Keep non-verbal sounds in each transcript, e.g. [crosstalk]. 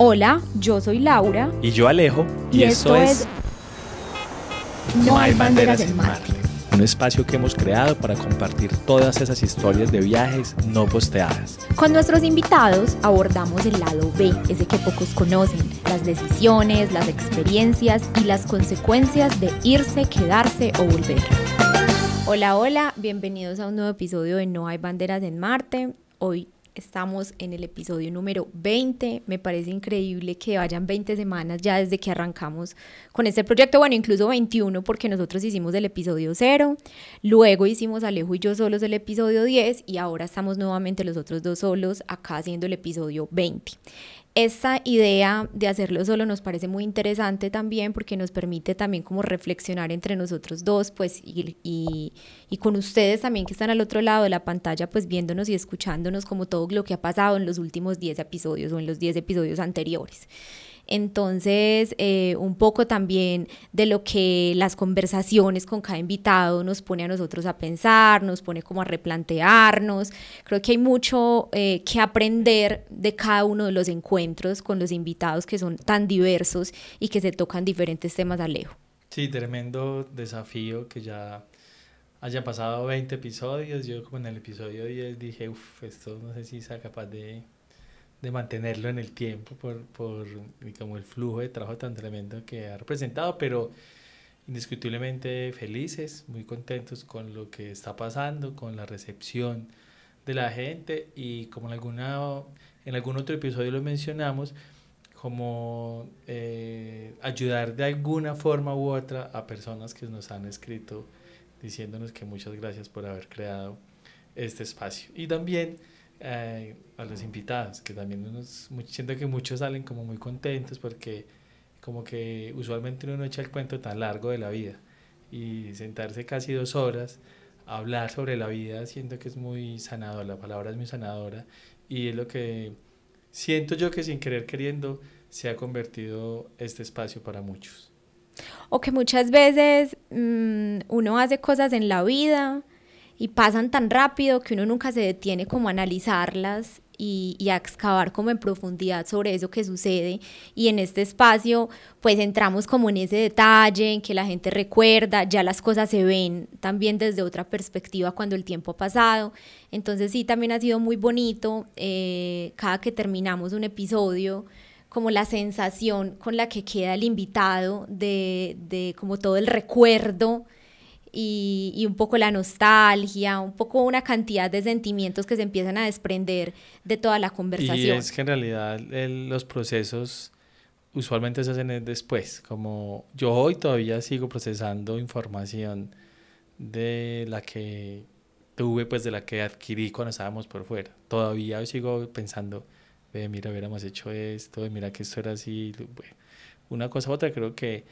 Hola, yo soy Laura. Y yo Alejo. Y, esto, es... No hay banderas en Marte. Un espacio que hemos creado para compartir todas esas historias de viajes no posteadas. Con nuestros invitados abordamos el lado B, ese que pocos conocen, las decisiones, las experiencias y las consecuencias de irse, quedarse o volver. Hola, hola, bienvenidos a un nuevo episodio de No hay banderas en Marte. Hoy Estamos en el episodio número 20. Me parece increíble que vayan 20 semanas ya desde que arrancamos con este proyecto. Bueno, incluso 21 porque nosotros hicimos el episodio 0. Luego hicimos Alejo y yo solos el episodio 10 y ahora estamos nuevamente los otros dos solos acá haciendo el episodio 20. Esta idea de hacerlo solo nos parece muy interesante también porque nos permite también como reflexionar entre nosotros dos, pues, y, y, y, con ustedes también que están al otro lado de la pantalla, pues viéndonos y escuchándonos como todo lo que ha pasado en los últimos 10 episodios o en los 10 episodios anteriores. Entonces, eh, un poco también de lo que las conversaciones con cada invitado nos pone a nosotros a pensar, nos pone como a replantearnos. Creo que hay mucho eh, que aprender de cada uno de los encuentros con los invitados que son tan diversos y que se tocan diferentes temas a. Sí, tremendo desafío que ya haya pasado 20 episodios. Yo como en el episodio 10 dije, uff, esto no sé si sea capaz de de mantenerlo en el tiempo por, por como el flujo de trabajo tan tremendo que ha representado, pero indiscutiblemente felices, muy contentos con lo que está pasando, con la recepción de la gente y como en, alguna, en algún otro episodio lo mencionamos, como eh, ayudar de alguna forma u otra a personas que nos han escrito diciéndonos que muchas gracias por haber creado este espacio. Y también eh, a los invitados, que también unos, siento que muchos salen como muy contentos porque como que usualmente uno no echa el cuento tan largo de la vida y sentarse casi dos horas a hablar sobre la vida siento que es muy sanador, la palabra es muy sanadora y es lo que siento yo que sin querer queriendo se ha convertido este espacio para muchos. O que muchas veces mm, uno hace cosas en la vida y pasan tan rápido que uno nunca se detiene como a analizarlas y, a excavar como en profundidad sobre eso que sucede. Y en este espacio pues entramos como en ese detalle, en que la gente recuerda, ya las cosas se ven también desde otra perspectiva cuando el tiempo ha pasado. Entonces sí, también ha sido muy bonito eh, cada que terminamos un episodio como la sensación con la que queda el invitado de, de como todo el recuerdo y, y, un poco la nostalgia, un poco una cantidad de sentimientos que se empiezan a desprender de toda la conversación. Y es que en realidad el, los procesos usualmente se hacen después, como yo hoy todavía sigo procesando información de la que tuve, pues de la que adquirí cuando estábamos por fuera. Todavía sigo pensando, ve, mira, hubiéramos hecho esto, mira que esto era así, una cosa u otra, creo que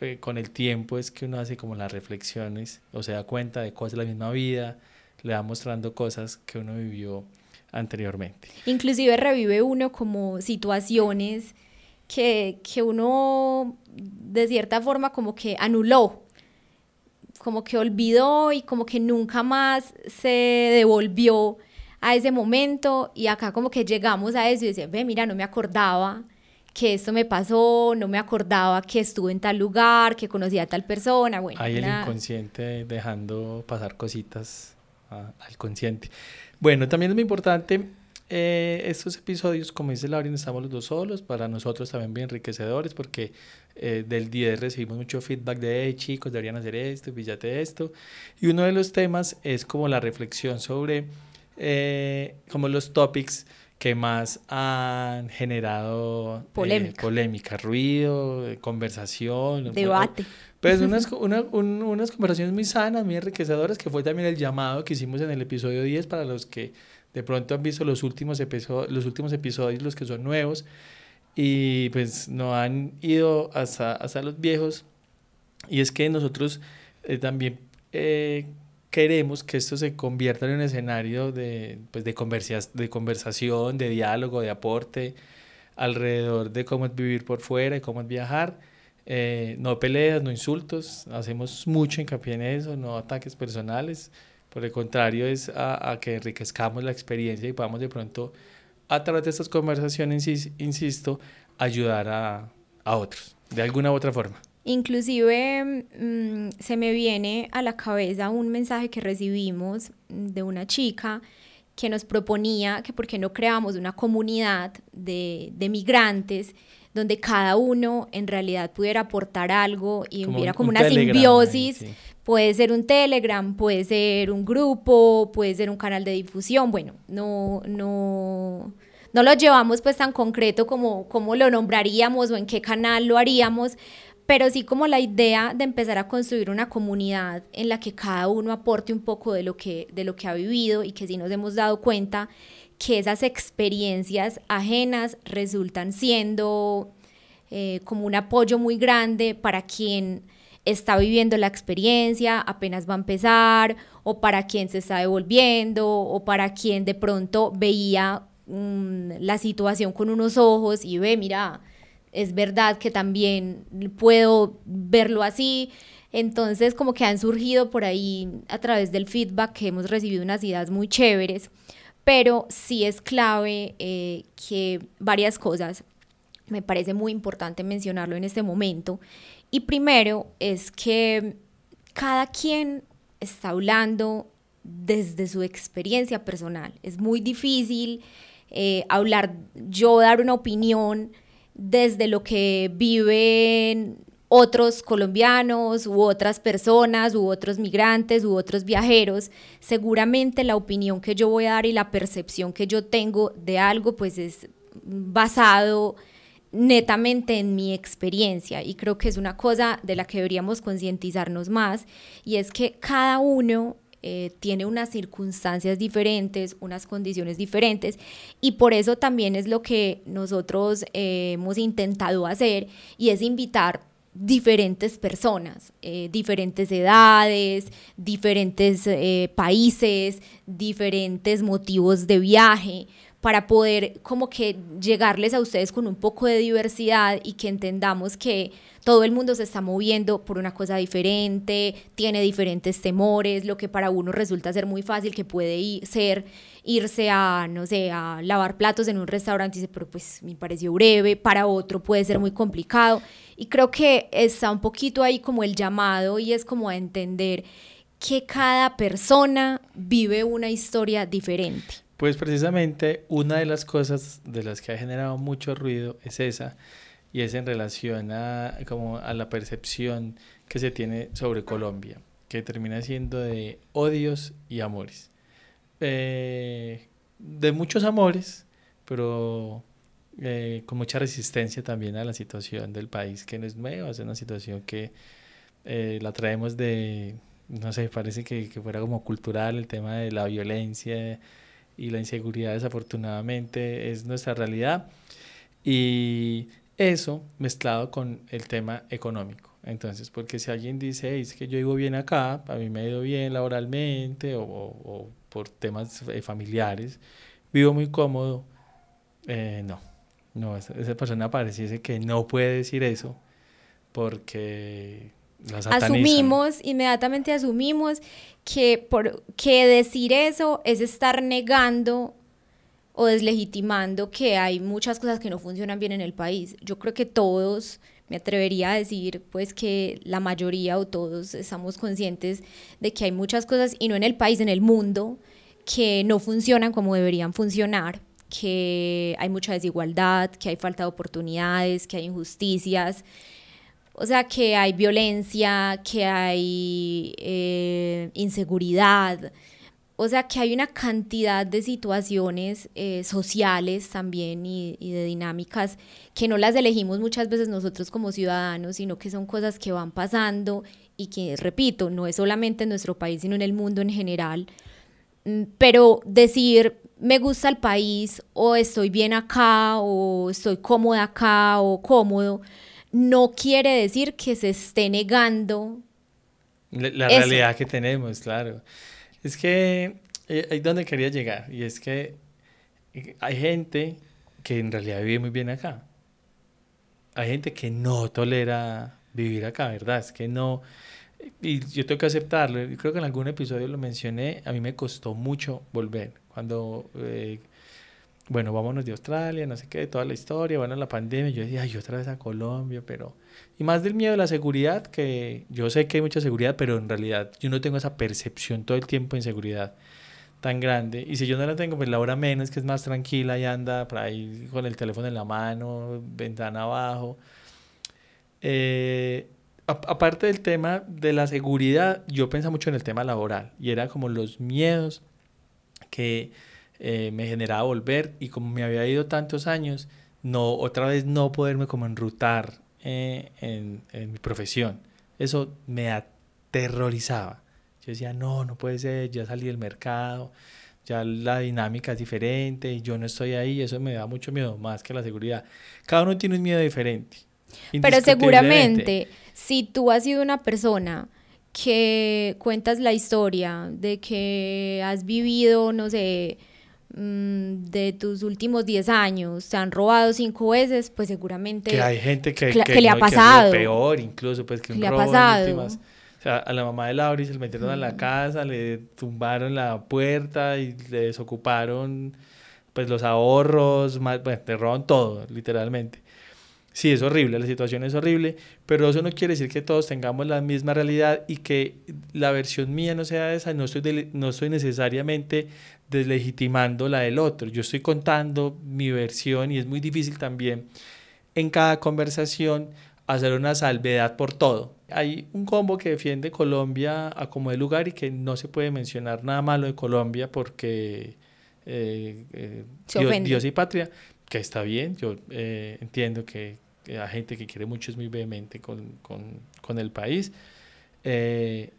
eh, con el tiempo es que uno hace como las reflexiones o se da cuenta de cosas de la misma vida, le va mostrando cosas que uno vivió anteriormente. Inclusive revive uno como situaciones que, que uno de cierta forma como que anuló, como que olvidó y como que nunca más se devolvió a ese momento y acá como que llegamos a eso y decía, ve, mira, no me acordaba que esto me pasó, no me acordaba que estuve en tal lugar, que conocía a tal persona. Bueno, Ahí el inconsciente dejando pasar cositas al consciente. Bueno, también es muy importante eh, estos episodios, como dice Lauren, estamos los dos solos, para nosotros también bien enriquecedores porque eh, del 10 recibimos mucho feedback de, hey, chicos, deberían hacer esto, píllate esto. Y uno de los temas es como la reflexión sobre eh, como los topics que más han generado polémica, eh, polémica ruido, conversación. Debate. Pues unas, [laughs] una, unas conversaciones muy sanas, muy enriquecedoras, que fue también el llamado que hicimos en el episodio 10 para los que de pronto han visto los últimos, episodios, los últimos episodios, los que son nuevos, y pues no han ido hasta, hasta los viejos. Y es que nosotros eh, también eh, queremos que esto se convierta en un escenario de, pues de, de conversación, de diálogo, de aporte alrededor de cómo es vivir por fuera y cómo es viajar. Eh, no peleas, no insultos, hacemos mucho hincapié en eso, no ataques personales. Por el contrario, es a, a, que enriquezcamos la experiencia y podamos de pronto a través de estas conversaciones, insisto, ayudar a, a otros, de alguna u otra forma. Inclusive mm, se me viene a la cabeza un mensaje que recibimos de una chica que nos proponía que por qué no creamos una comunidad de, de migrantes donde cada uno en realidad pudiera aportar algo y hubiera como una simbiosis. Puede ser un Telegram, puede ser un grupo, puede ser un canal de difusión. Bueno, no, no, no lo llevamos pues tan concreto como, como lo nombraríamos o en qué canal lo haríamos, pero sí como la idea de empezar a construir una comunidad en la que cada uno aporte un poco de lo que, de lo que ha vivido y que sí nos hemos dado cuenta que esas experiencias ajenas resultan siendo eh, como un apoyo muy grande para quien está viviendo la experiencia, apenas va a empezar, o para quien se está devolviendo, o para quien de pronto veía mm, la situación con unos ojos y ve, mira, es verdad que también puedo verlo así. Entonces, como que han surgido por ahí a través del feedback que hemos recibido unas ideas muy chéveres, pero sí es clave eh, que varias cosas, me parece muy importante mencionarlo en este momento. Y primero es que cada quien está hablando desde su experiencia personal. Es muy difícil eh, hablar, yo dar una opinión desde lo que viven otros colombianos u otras personas u otros migrantes u otros viajeros, seguramente la opinión que yo voy a dar y la percepción que yo tengo de algo pues es basado netamente en mi experiencia. Y creo que es una cosa de la que deberíamos concientizarnos más y es que cada uno eh, tiene unas circunstancias diferentes, unas condiciones diferentes y por eso también es lo que nosotros eh, hemos intentado hacer y es invitar diferentes personas, eh, diferentes edades, diferentes países, diferentes motivos de viaje, para poder como que llegarles a ustedes con un poco de diversidad y que entendamos que todo el mundo se está moviendo por una cosa diferente, tiene diferentes temores, lo que para uno resulta ser muy fácil, que puede ser irse a, no sé, a lavar platos en un restaurante y dice, pero pues me pareció breve, para otro puede ser muy complicado. Y creo que está un poquito ahí como el llamado y es como a entender que cada persona vive una historia diferente. Pues precisamente una de las cosas de las que ha generado mucho ruido es esa, y es en relación a, como a la percepción que se tiene sobre Colombia, que termina siendo de odios y amores. Eh, de muchos amores, pero eh, con mucha resistencia también a la situación del país, que no es nueva, es una situación que eh, la traemos de, no sé, parece que, que fuera como cultural el tema de la violencia y la inseguridad desafortunadamente es nuestra realidad. Y eso mezclado con el tema económico. Entonces, porque si alguien dice, es que yo vivo bien acá, a mí me ha ido bien laboralmente o, por temas eh, familiares, vivo muy cómodo, eh, no, no, esa, persona pareciese que no puede decir eso porque asumimos, inmediatamente asumimos que, por, que decir eso es estar negando o deslegitimando que hay muchas cosas que no funcionan bien en el país. Yo creo que todos, me atrevería a decir, pues que la mayoría o todos estamos conscientes de que hay muchas cosas, y no en el país, en el mundo, que no funcionan como deberían funcionar, que hay mucha desigualdad, que hay falta de oportunidades, que hay injusticias. O sea, que hay violencia, que hay eh, inseguridad, o sea que hay una cantidad de situaciones eh, sociales también y, de dinámicas que no las elegimos muchas veces nosotros como ciudadanos, sino que son cosas que van pasando y que, repito, no es solamente en nuestro país, sino en el mundo en general. Mm, pero decir, me gusta el país o estoy bien acá o estoy cómoda acá o cómodo, no quiere decir que se esté negando. La, realidad que tenemos, claro. Es que eh, ahí es donde quería llegar, y es que hay gente que en realidad vive muy bien acá. Hay gente que no tolera vivir acá, ¿verdad? Es que no... Y yo tengo que aceptarlo. Creo que en algún episodio lo mencioné. A mí me costó mucho volver. Cuando, eh, bueno, vámonos de Australia, no sé qué, toda la historia, bueno, la pandemia, yo decía, ay, otra vez a Colombia, pero... Y más del miedo a la seguridad, que yo sé que hay mucha seguridad, pero en realidad yo no tengo esa percepción todo el tiempo de inseguridad tan grande. Y si yo no la tengo, pues la hora menos, que es más tranquila y anda por ahí con el teléfono en la mano, ventana abajo. Eh, aparte del tema de la seguridad, yo pensaba mucho en el tema laboral y era como los miedos que eh, me generaba volver y como me había ido tantos años, no otra vez no poderme como enrutar eh, en, en, mi profesión. Eso me aterrorizaba. Yo decía, no, no puede ser, ya salí del mercado, ya la dinámica es diferente, y yo no estoy ahí, eso me da mucho miedo, más que la seguridad. Cada uno tiene un miedo diferente. Pero seguramente, si tú has sido una persona que cuentas la historia de que has vivido, no sé, de tus últimos 10 años te han robado cinco veces, pues seguramente... Que hay gente que, que, le ha pasado. peor incluso, pues que un le ha pasado. O sea, a la mamá de Laura se le metieron a la mm. casa, le tumbaron la puerta y le desocuparon pues los ahorros, bueno, le roban todo, literalmente. Sí, es horrible, la situación es horrible, pero eso no quiere decir que todos tengamos la misma realidad y que la versión mía no sea esa, no estoy, no estoy necesariamente deslegitimando la del otro, yo estoy contando mi versión y es muy difícil también en cada conversación hacer una salvedad por todo. Hay un combo que defiende Colombia a como de lugar y que no se puede mencionar nada malo de Colombia porque eh, eh, Dios, y patria, que está bien, yo eh, entiendo que, la gente que quiere mucho es muy vehemente con, con, con el país, eh,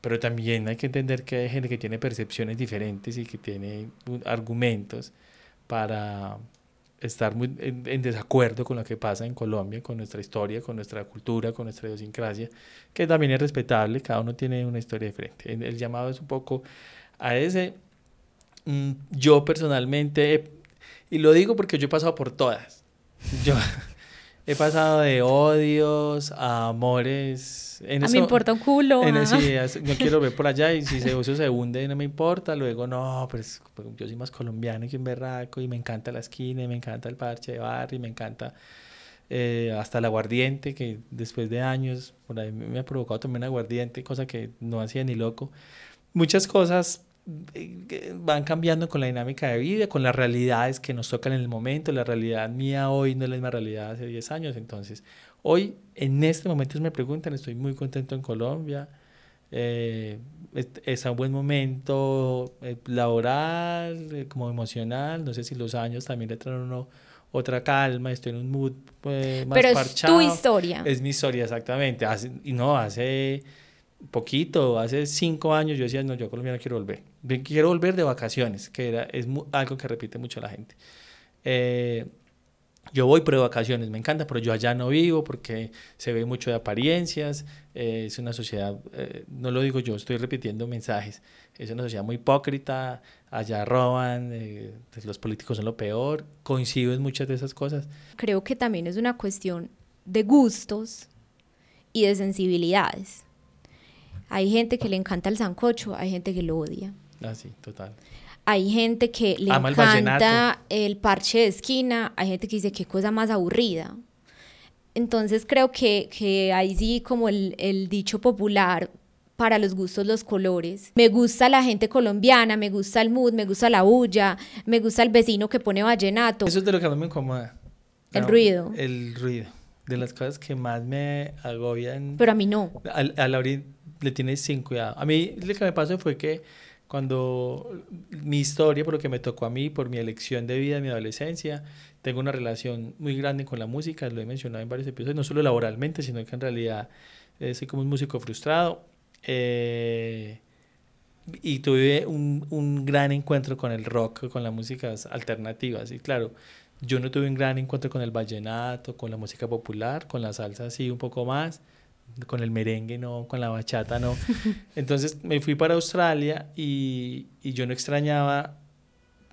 pero también hay que entender que hay gente que tiene percepciones diferentes y que tiene argumentos para estar muy en, desacuerdo con lo que pasa en Colombia, con nuestra historia, con nuestra cultura, con nuestra idiosincrasia, que también es respetable, cada uno tiene una historia diferente. El llamado es un poco a ese. Mm, yo personalmente y lo digo porque yo he pasado por todas. Yo he pasado de odios a amores. En a mí me importa un culo. En ese, no quiero ver por allá y si eso se hunde no me importa. Luego, no, pues, pues yo soy más colombiano que un berraco y me encanta la esquina y me encanta el parche de barrio y me encanta eh, hasta el aguardiente que después de años por ahí me ha provocado un aguardiente, cosa que no hacía ni loco. Muchas cosas van cambiando con la dinámica de vida, con las realidades que nos tocan en el momento. La realidad mía hoy no es la misma realidad hace 10 años. Entonces, hoy, en este momento, me preguntan, estoy muy contento en Colombia. Eh, es, un buen momento eh, laboral, como emocional. No sé si los años también le traen uno otra calma, estoy en un mood más Pero es tu historia. Es mi historia, exactamente. y no, hace poquito, hace cinco años yo decía, no, yo a Colombia no quiero volver. Quiero volver de vacaciones, que era, es algo que repite mucho la gente. Eh, yo voy por vacaciones, me encanta, pero yo allá no vivo porque se ve mucho de apariencias, eh, es una sociedad, eh, no lo digo yo, estoy repitiendo mensajes, es una sociedad muy hipócrita, allá roban, pues los políticos son lo peor, coincido en muchas de esas cosas. Creo que también es una cuestión de gustos y de sensibilidades. Hay gente que le encanta el sancocho, hay gente que lo odia. Ah, sí, total. Hay gente que le encanta el, parche de esquina, hay gente que dice qué cosa más aburrida. Entonces creo que, que ahí sí como el, el dicho popular, para los gustos los colores. Me gusta la gente colombiana, me gusta el mood, me gusta la bulla, me gusta el vecino que pone vallenato. Eso es de lo que a mí me incomoda. El ruido. El ruido. De las cosas que más me agobian. Pero a mí no. A, a la le tienes sin cuidado. A mí lo que me pasó fue que cuando mi historia, por lo que me tocó a mí, por mi elección de vida mi adolescencia, tengo una relación muy grande con la música, lo he mencionado en varios episodios, no solo laboralmente, sino que en realidad eh, soy como un músico frustrado. Eh, y tuve un, un, gran encuentro con el rock, con las músicas alternativas. Y claro, yo no tuve un gran encuentro con el vallenato, con la música popular, con la salsa sí un poco más con el merengue no, con la bachata no. [laughs] Entonces me fui para Australia y, y, yo no extrañaba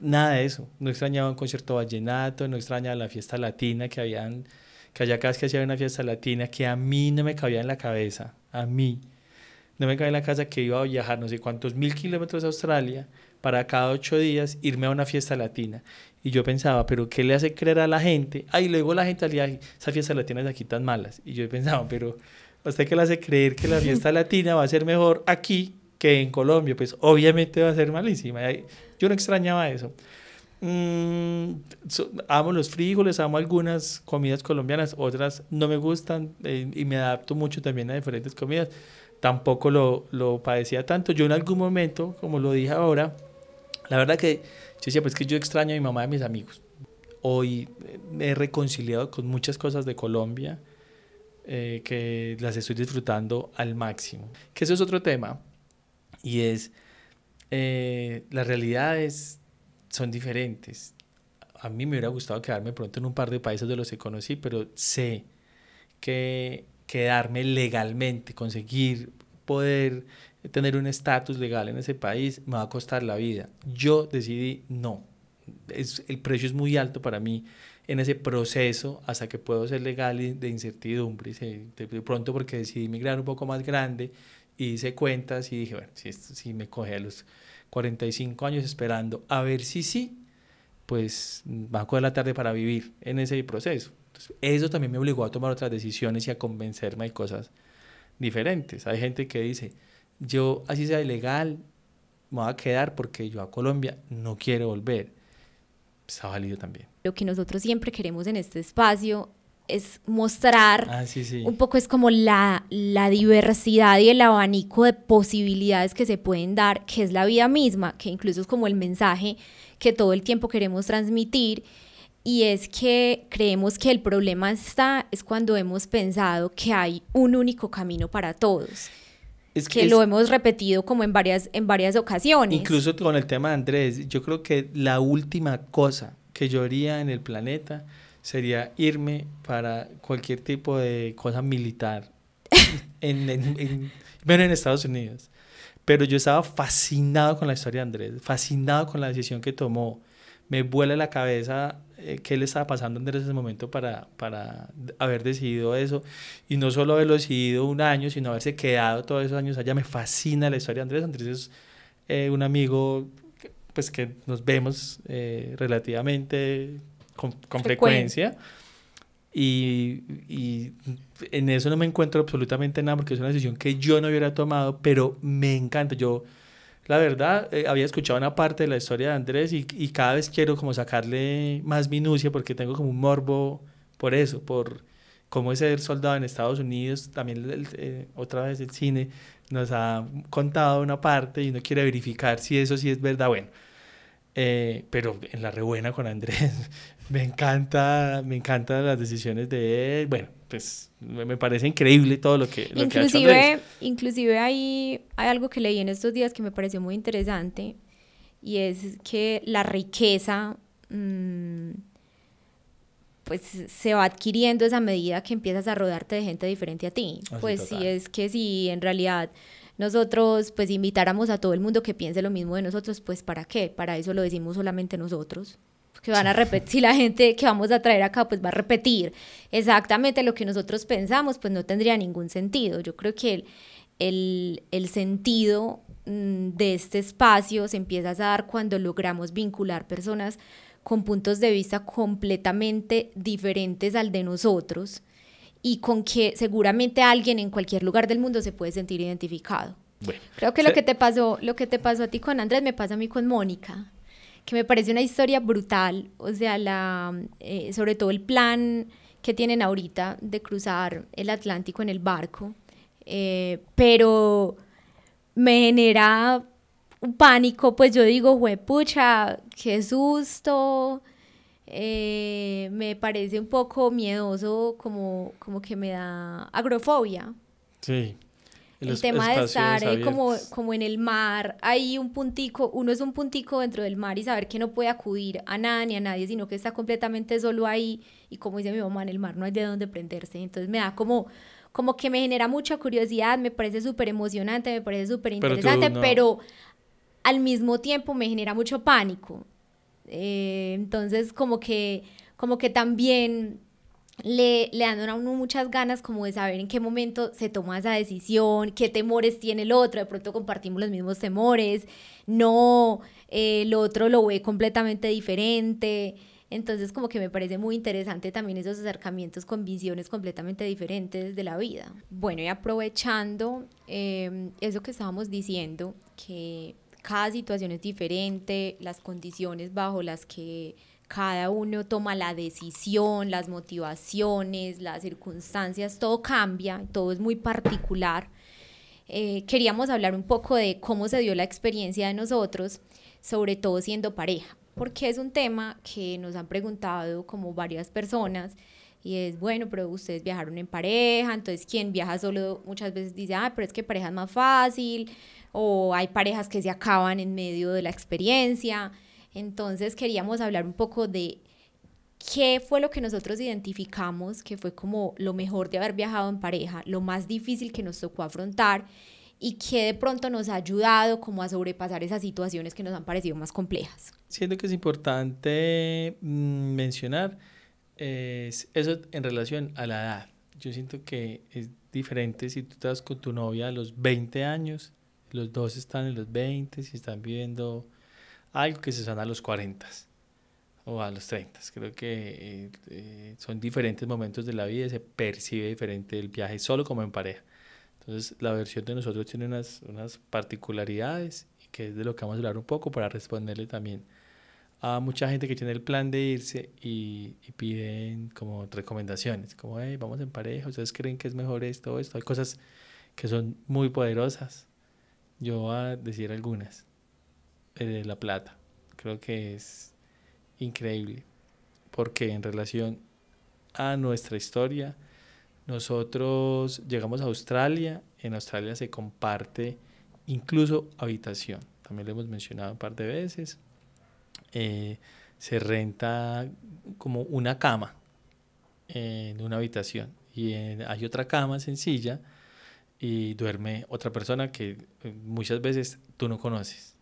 nada de eso. No extrañaba un concierto vallenato, no extrañaba la fiesta latina que habían, que allá casi que hacía una fiesta latina que a mí no me cabía en la cabeza, a mí. no me cae en la casa que iba a viajar no sé cuántos mil kilómetros a Australia para cada ocho días irme a una fiesta latina. Y yo pensaba, pero ¿qué le hace creer a la gente? Ay, luego la gente al día, esas fiestas latinas de aquí tan malas. Y yo pensaba, [laughs] pero ¿a usted qué le hace creer que la fiesta [laughs] latina va a ser mejor aquí que en Colombia? Pues obviamente va a ser malísima. Yo no extrañaba eso. Mm, amo los frijoles, amo algunas comidas colombianas, otras no me gustan eh, y me adapto mucho también a diferentes comidas. Tampoco lo, lo padecía tanto. Yo en algún momento, como lo dije ahora, la verdad que yo decía, pues que yo extraño a mi mamá y a mis amigos. Hoy me he reconciliado con muchas cosas de Colombia eh, que las estoy disfrutando al máximo. Que eso es otro tema y es eh, las realidades son diferentes. A mí me hubiera gustado quedarme pronto en un par de países de los que conocí, pero sé que quedarme legalmente, conseguir poder tener un estatus legal en ese país, me va a costar la vida. Yo decidí no. Es, el precio es muy alto para mí en ese proceso hasta que puedo ser legal de incertidumbre. De, pronto porque decidí migrar un poco más grande y hice cuentas y dije, bueno, si, si me coge a los 45 años esperando a ver si sí, pues va a coger la tarde para vivir en ese proceso. eso también me obligó a tomar otras decisiones y a convencerme de cosas diferentes. Hay gente que dice, yo así sea ilegal, me voy a quedar porque yo a Colombia no quiero volver. Pues ha valido también. Lo que nosotros siempre queremos en este espacio es mostrar ah, sí, sí. un poco es como la, la diversidad y el abanico de posibilidades que se pueden dar, que es la vida misma, que incluso es como el mensaje que todo el tiempo queremos transmitir y es que creemos que el problema está es cuando hemos pensado que hay un único camino para todos. Es que, lo hemos repetido como en varias, en varias ocasiones. Incluso con el tema de Andrés, yo creo que la última cosa que yo haría en el planeta sería irme para cualquier tipo de cosa militar [laughs] en, en, bueno, en Estados Unidos. Pero yo estaba fascinado con la historia de Andrés, fascinado con la decisión que tomó. Me vuela la cabeza eh, qué le estaba pasando en ese momento para, para haber decidido eso. Y no solo haberlo decidido un año, sino haberse quedado todos esos años allá. Me fascina la historia de Andrés. Andrés es eh, un amigo pues, que nos vemos eh, relativamente con, con frecuencia. Y, y, en eso no me encuentro absolutamente nada porque es una decisión que yo no hubiera tomado, pero me encanta. Yo la verdad, eh, había escuchado una parte de la historia de Andrés y, y, cada vez quiero como sacarle más minucia porque tengo como un morbo por eso, por cómo es ser soldado en Estados Unidos. También eh, otra vez el cine nos ha contado una parte y uno quiere verificar si eso sí es verdad. Bueno, eh, pero en la rebuena con Andrés, [laughs] me encanta, me encantan las decisiones de él. Bueno, pues me parece increíble todo lo que, lo inclusive, que ha hecho Inclusive hay, hay algo que leí en estos días que me pareció muy interesante y es que la riqueza mm, pues se va adquiriendo esa medida que empiezas a rodarte de gente diferente a ti. Ah, pues si es que si en realidad nosotros pues invitáramos a todo el mundo que piense lo mismo de nosotros, pues ¿para qué? Para eso lo decimos solamente nosotros que van a repetir, si la gente que vamos a traer acá pues va a repetir exactamente lo que nosotros pensamos, pues no tendría ningún sentido. Yo creo que el, el, sentido mm, de este espacio se empieza a dar cuando logramos vincular personas con puntos de vista completamente diferentes al de nosotros y con que seguramente alguien en cualquier lugar del mundo se puede sentir identificado. Creo que lo que te pasó, lo que te pasó a ti con Andrés me pasa a mí con Mónica que me parece una historia brutal, o sea, la, eh, sobre todo el plan que tienen ahorita de cruzar el Atlántico en el barco, eh, pero me genera un pánico, pues yo digo, pucha, qué susto, eh, me parece un poco miedoso, como, como que me da agrofobia. Sí el tema de estar eh, como, como en el mar, hay un puntico, uno es un puntico dentro del mar y saber que no puede acudir a nada ni a nadie, sino que está completamente solo ahí y como dice mi mamá, en el mar no hay de dónde prenderse, entonces me da como, como que me genera mucha curiosidad, me parece súper emocionante, me parece súper interesante, pero, al mismo tiempo me genera mucho pánico. Eh, entonces como que, como que también le, le dan a uno muchas ganas como de saber en qué momento se toma esa decisión, qué temores tiene el otro, de pronto compartimos los mismos temores, no, eh, el otro lo ve completamente diferente. Entonces como que me parece muy interesante también esos acercamientos con visiones completamente diferentes de la vida. Bueno, y aprovechando em, eso que estábamos diciendo, que cada situación es diferente, las condiciones bajo las que cada uno toma la decisión, las motivaciones, las circunstancias, todo cambia, todo es muy particular. Eh, queríamos hablar un poco de cómo se dio la experiencia de nosotros, sobre todo siendo pareja, porque es un tema que nos han preguntado como varias personas y es, bueno, pero ustedes viajaron en pareja, entonces quien viaja solo muchas veces dice, ah, pero es que pareja es más fácil, o hay parejas que se acaban en medio de la experiencia. Entonces queríamos hablar un poco de qué fue lo que nosotros identificamos que fue como lo mejor de haber viajado en pareja, lo más difícil que nos tocó afrontar y qué de pronto nos ha ayudado como a sobrepasar esas situaciones que nos han parecido más complejas. Siento que es importante mm, mencionar es eso en relación a la edad. Yo siento que es diferente si tú estás con tu novia a los 20 años, los dos están en los 20, si están viviendo algo que se son a los 40 o a los 30. Creo que eh, eh, son diferentes momentos de la vida y se percibe diferente el viaje solo como en pareja. Entonces la versión de nosotros tiene unas, unas particularidades y que es de lo que vamos a hablar un poco para responderle también a mucha gente que tiene el plan de irse y, y piden como recomendaciones, como, hey, vamos en pareja, ustedes creen que es mejor esto o esto. Hay cosas que son muy poderosas. Yo voy a decir algunas de La Plata. Creo que es increíble porque en relación a nuestra historia, nosotros llegamos a Australia, en Australia se comparte incluso habitación, también lo hemos mencionado un par de veces, eh, se renta como una cama en una habitación. Y hay otra cama sencilla y duerme otra persona que eh, muchas veces tú no conoces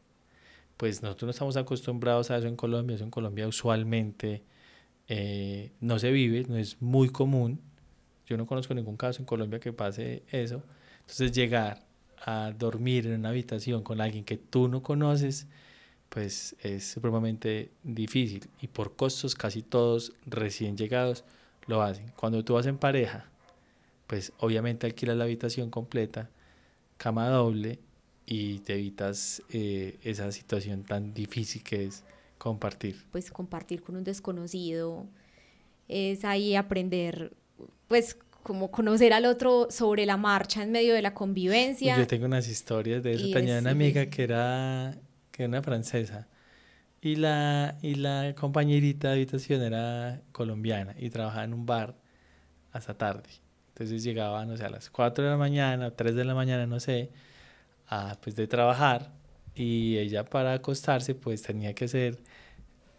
pues nosotros no estamos acostumbrados a eso en Colombia, eso en Colombia usualmente eh, no se vive, no es muy común. Yo no conozco ningún caso en Colombia que pase eso. Entonces llegar a dormir en una habitación con alguien que tú no conoces, pues es supremamente difícil y por costos casi todos recién llegados lo hacen. Cuando tú vas en pareja, pues obviamente alquilas la habitación completa, cama doble y te evitas eh, esa situación tan difícil que es compartir. Pues compartir con un desconocido es ahí aprender, pues como conocer al otro sobre la marcha en medio de la convivencia. Yo tengo unas historias de eso. Tenía una amiga que era, que era una francesa y la, y la compañerita de habitación era colombiana y trabajaba en un bar hasta tarde. Entonces llegaba, no sé, a las 4 de la mañana, 3 de la mañana, no sé, a, pues de trabajar y ella para acostarse pues tenía que hacer,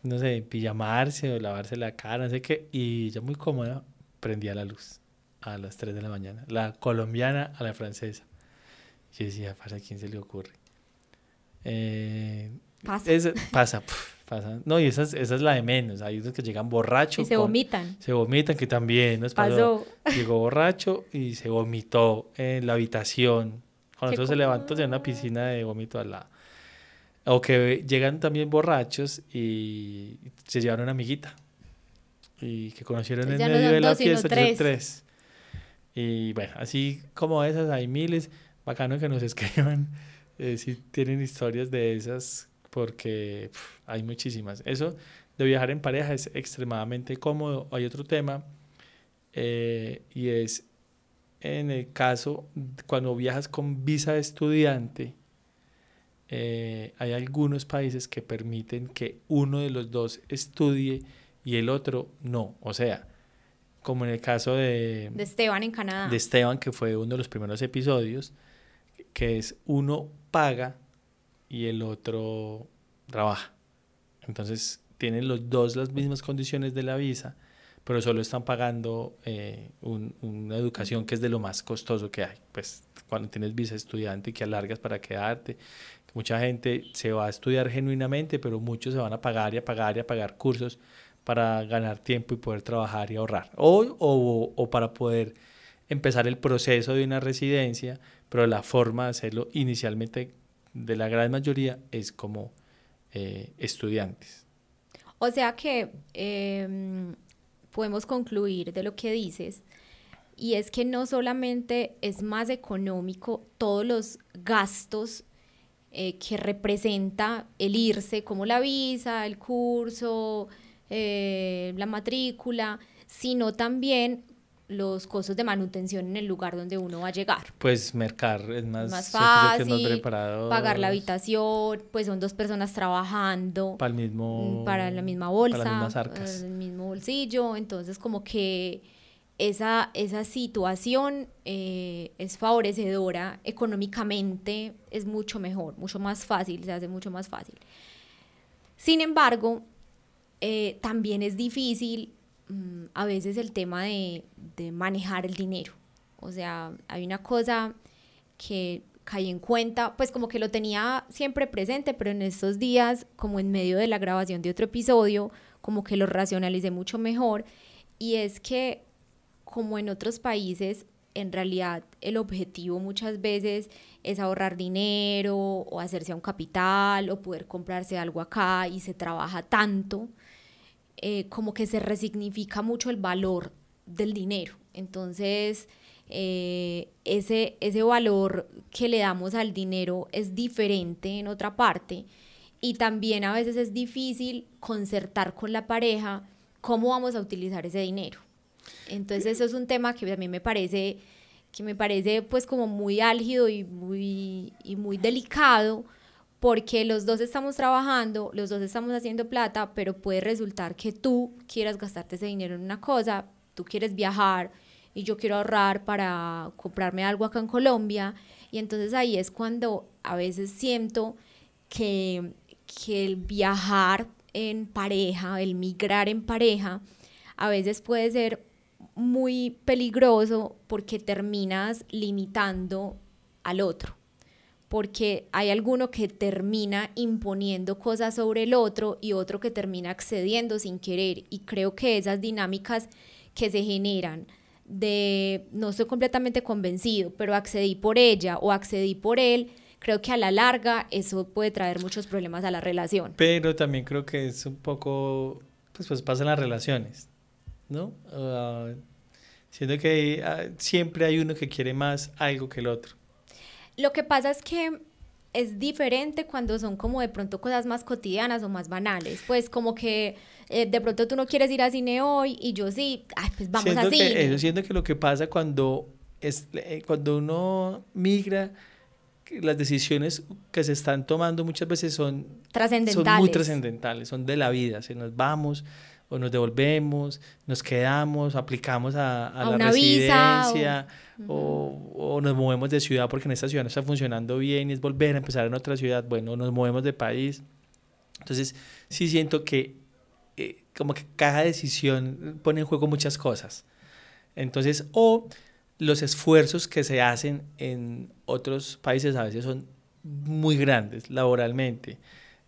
no sé, pijamarse o lavarse la cara, no sé qué, y ella muy cómoda prendía la luz a las 3 de la mañana, la colombiana a la francesa. Yo decía, ¿para quién se le ocurre? Eh, pasa. pasa, pasa. No, y esa es, esa es la de menos. Hay unos que llegan borrachos. Y se vomitan. Se vomitan, que también nos pasó. Llegó borracho y se vomitó en la habitación cuando nosotros se levantó, de una piscina de vómito al lado. O que llegan también borrachos y se llevaron una amiguita. Y que conocieron en medio de la fiesta. Tres. tres. Y bueno, así como esas hay miles. Bacano que nos [laughs] escriban eh, si tienen historias de esas, porque hay muchísimas. Eso de viajar en pareja es extremadamente cómodo. Hay otro tema eh, y es en el caso cuando viajas con visa de estudiante, eh, hay algunos países que permiten que uno de los dos estudie y el otro no. O sea, como en el caso de... De Esteban en Canadá. De Esteban, que fue uno de los primeros episodios, que es uno paga y el otro trabaja. Entonces, tienen los dos las mismas condiciones de la visa pero solo están pagando eh, una educación que es de lo más costoso que hay. Pues cuando tienes visa estudiante que alargas para quedarte, mucha gente se va a estudiar genuinamente, pero muchos se van a pagar y a pagar y a pagar cursos para ganar tiempo y poder trabajar y ahorrar. O, o, o para poder empezar el proceso de una residencia, pero la forma de hacerlo inicialmente de la gran mayoría es como eh, estudiantes. O sea que em, podemos concluir de lo que dices, y es que no solamente es más económico todos los gastos eh, que representa el irse, como la visa, el curso, eh, la matrícula, sino también los costos de manutención en el lugar donde uno va a llegar. Pues mercar es más, más fácil, pagar la habitación, pues son dos personas trabajando para el mismo mm, para la misma bolsa, para el mismo bolsillo, entonces como que esa, esa situación eh, es favorecedora económicamente, es mucho mejor, mucho más fácil, se hace mucho más fácil. Sin embargo, eh, también es difícil mm, a veces el tema de, de, manejar el dinero. O sea, hay una cosa que caí en cuenta, pues como que lo tenía siempre presente, pero en estos días, como en medio de la grabación de otro episodio, como que lo racionalicé mucho mejor, y es que como en otros países, en realidad el objetivo muchas veces es ahorrar dinero o hacerse un capital o poder comprarse algo acá y se trabaja tanto, eh, como que se resignifica mucho el valor del dinero. Entonces, eh, ese, ese valor que le damos al dinero es diferente en otra parte y también a veces es difícil concertar con la pareja cómo vamos a utilizar ese dinero. Entonces eso es un tema que a mí me parece, que me parece pues como muy álgido y muy, y muy delicado, porque los dos estamos trabajando, los dos estamos haciendo plata, pero puede resultar que tú quieras gastarte ese dinero en una cosa, tú quieres viajar y yo quiero ahorrar para comprarme algo acá en Colombia, y entonces ahí es cuando a veces siento que, que el viajar en pareja, el migrar en pareja, a veces puede ser muy peligroso porque terminas limitando al otro, porque hay alguno que termina imponiendo cosas sobre el otro y otro que termina accediendo sin querer. Y creo que esas dinámicas que se generan de no estoy completamente convencido, pero accedí por ella o accedí por él, creo que a la larga eso puede traer muchos problemas a la relación. Pero también creo que es un poco, pues, pues pasa las relaciones ¿no? Uh, siento que ah, siempre hay uno que quiere más algo que el otro. Lo que pasa es que es diferente cuando son como de pronto cosas más cotidianas o más banales. Pues como que eh, de pronto tú no quieres ir a cine hoy y yo sí, ay, pues vamos siento a cine. Que, eso siento que lo que pasa cuando, es, eh, cuando uno migra, las decisiones que se están tomando muchas veces son, trascendentales. son muy trascendentales, son de la vida, se nos vamos o nos devolvemos, nos quedamos, aplicamos a, a, la residencia o... O, nos movemos de ciudad porque en esta ciudad no está funcionando bien y es volver a empezar en otra ciudad, bueno, nos movemos de país. Entonces, sí siento que eh, como que cada decisión pone en juego muchas cosas. Entonces, o los esfuerzos que se hacen en otros países a veces son muy grandes laboralmente.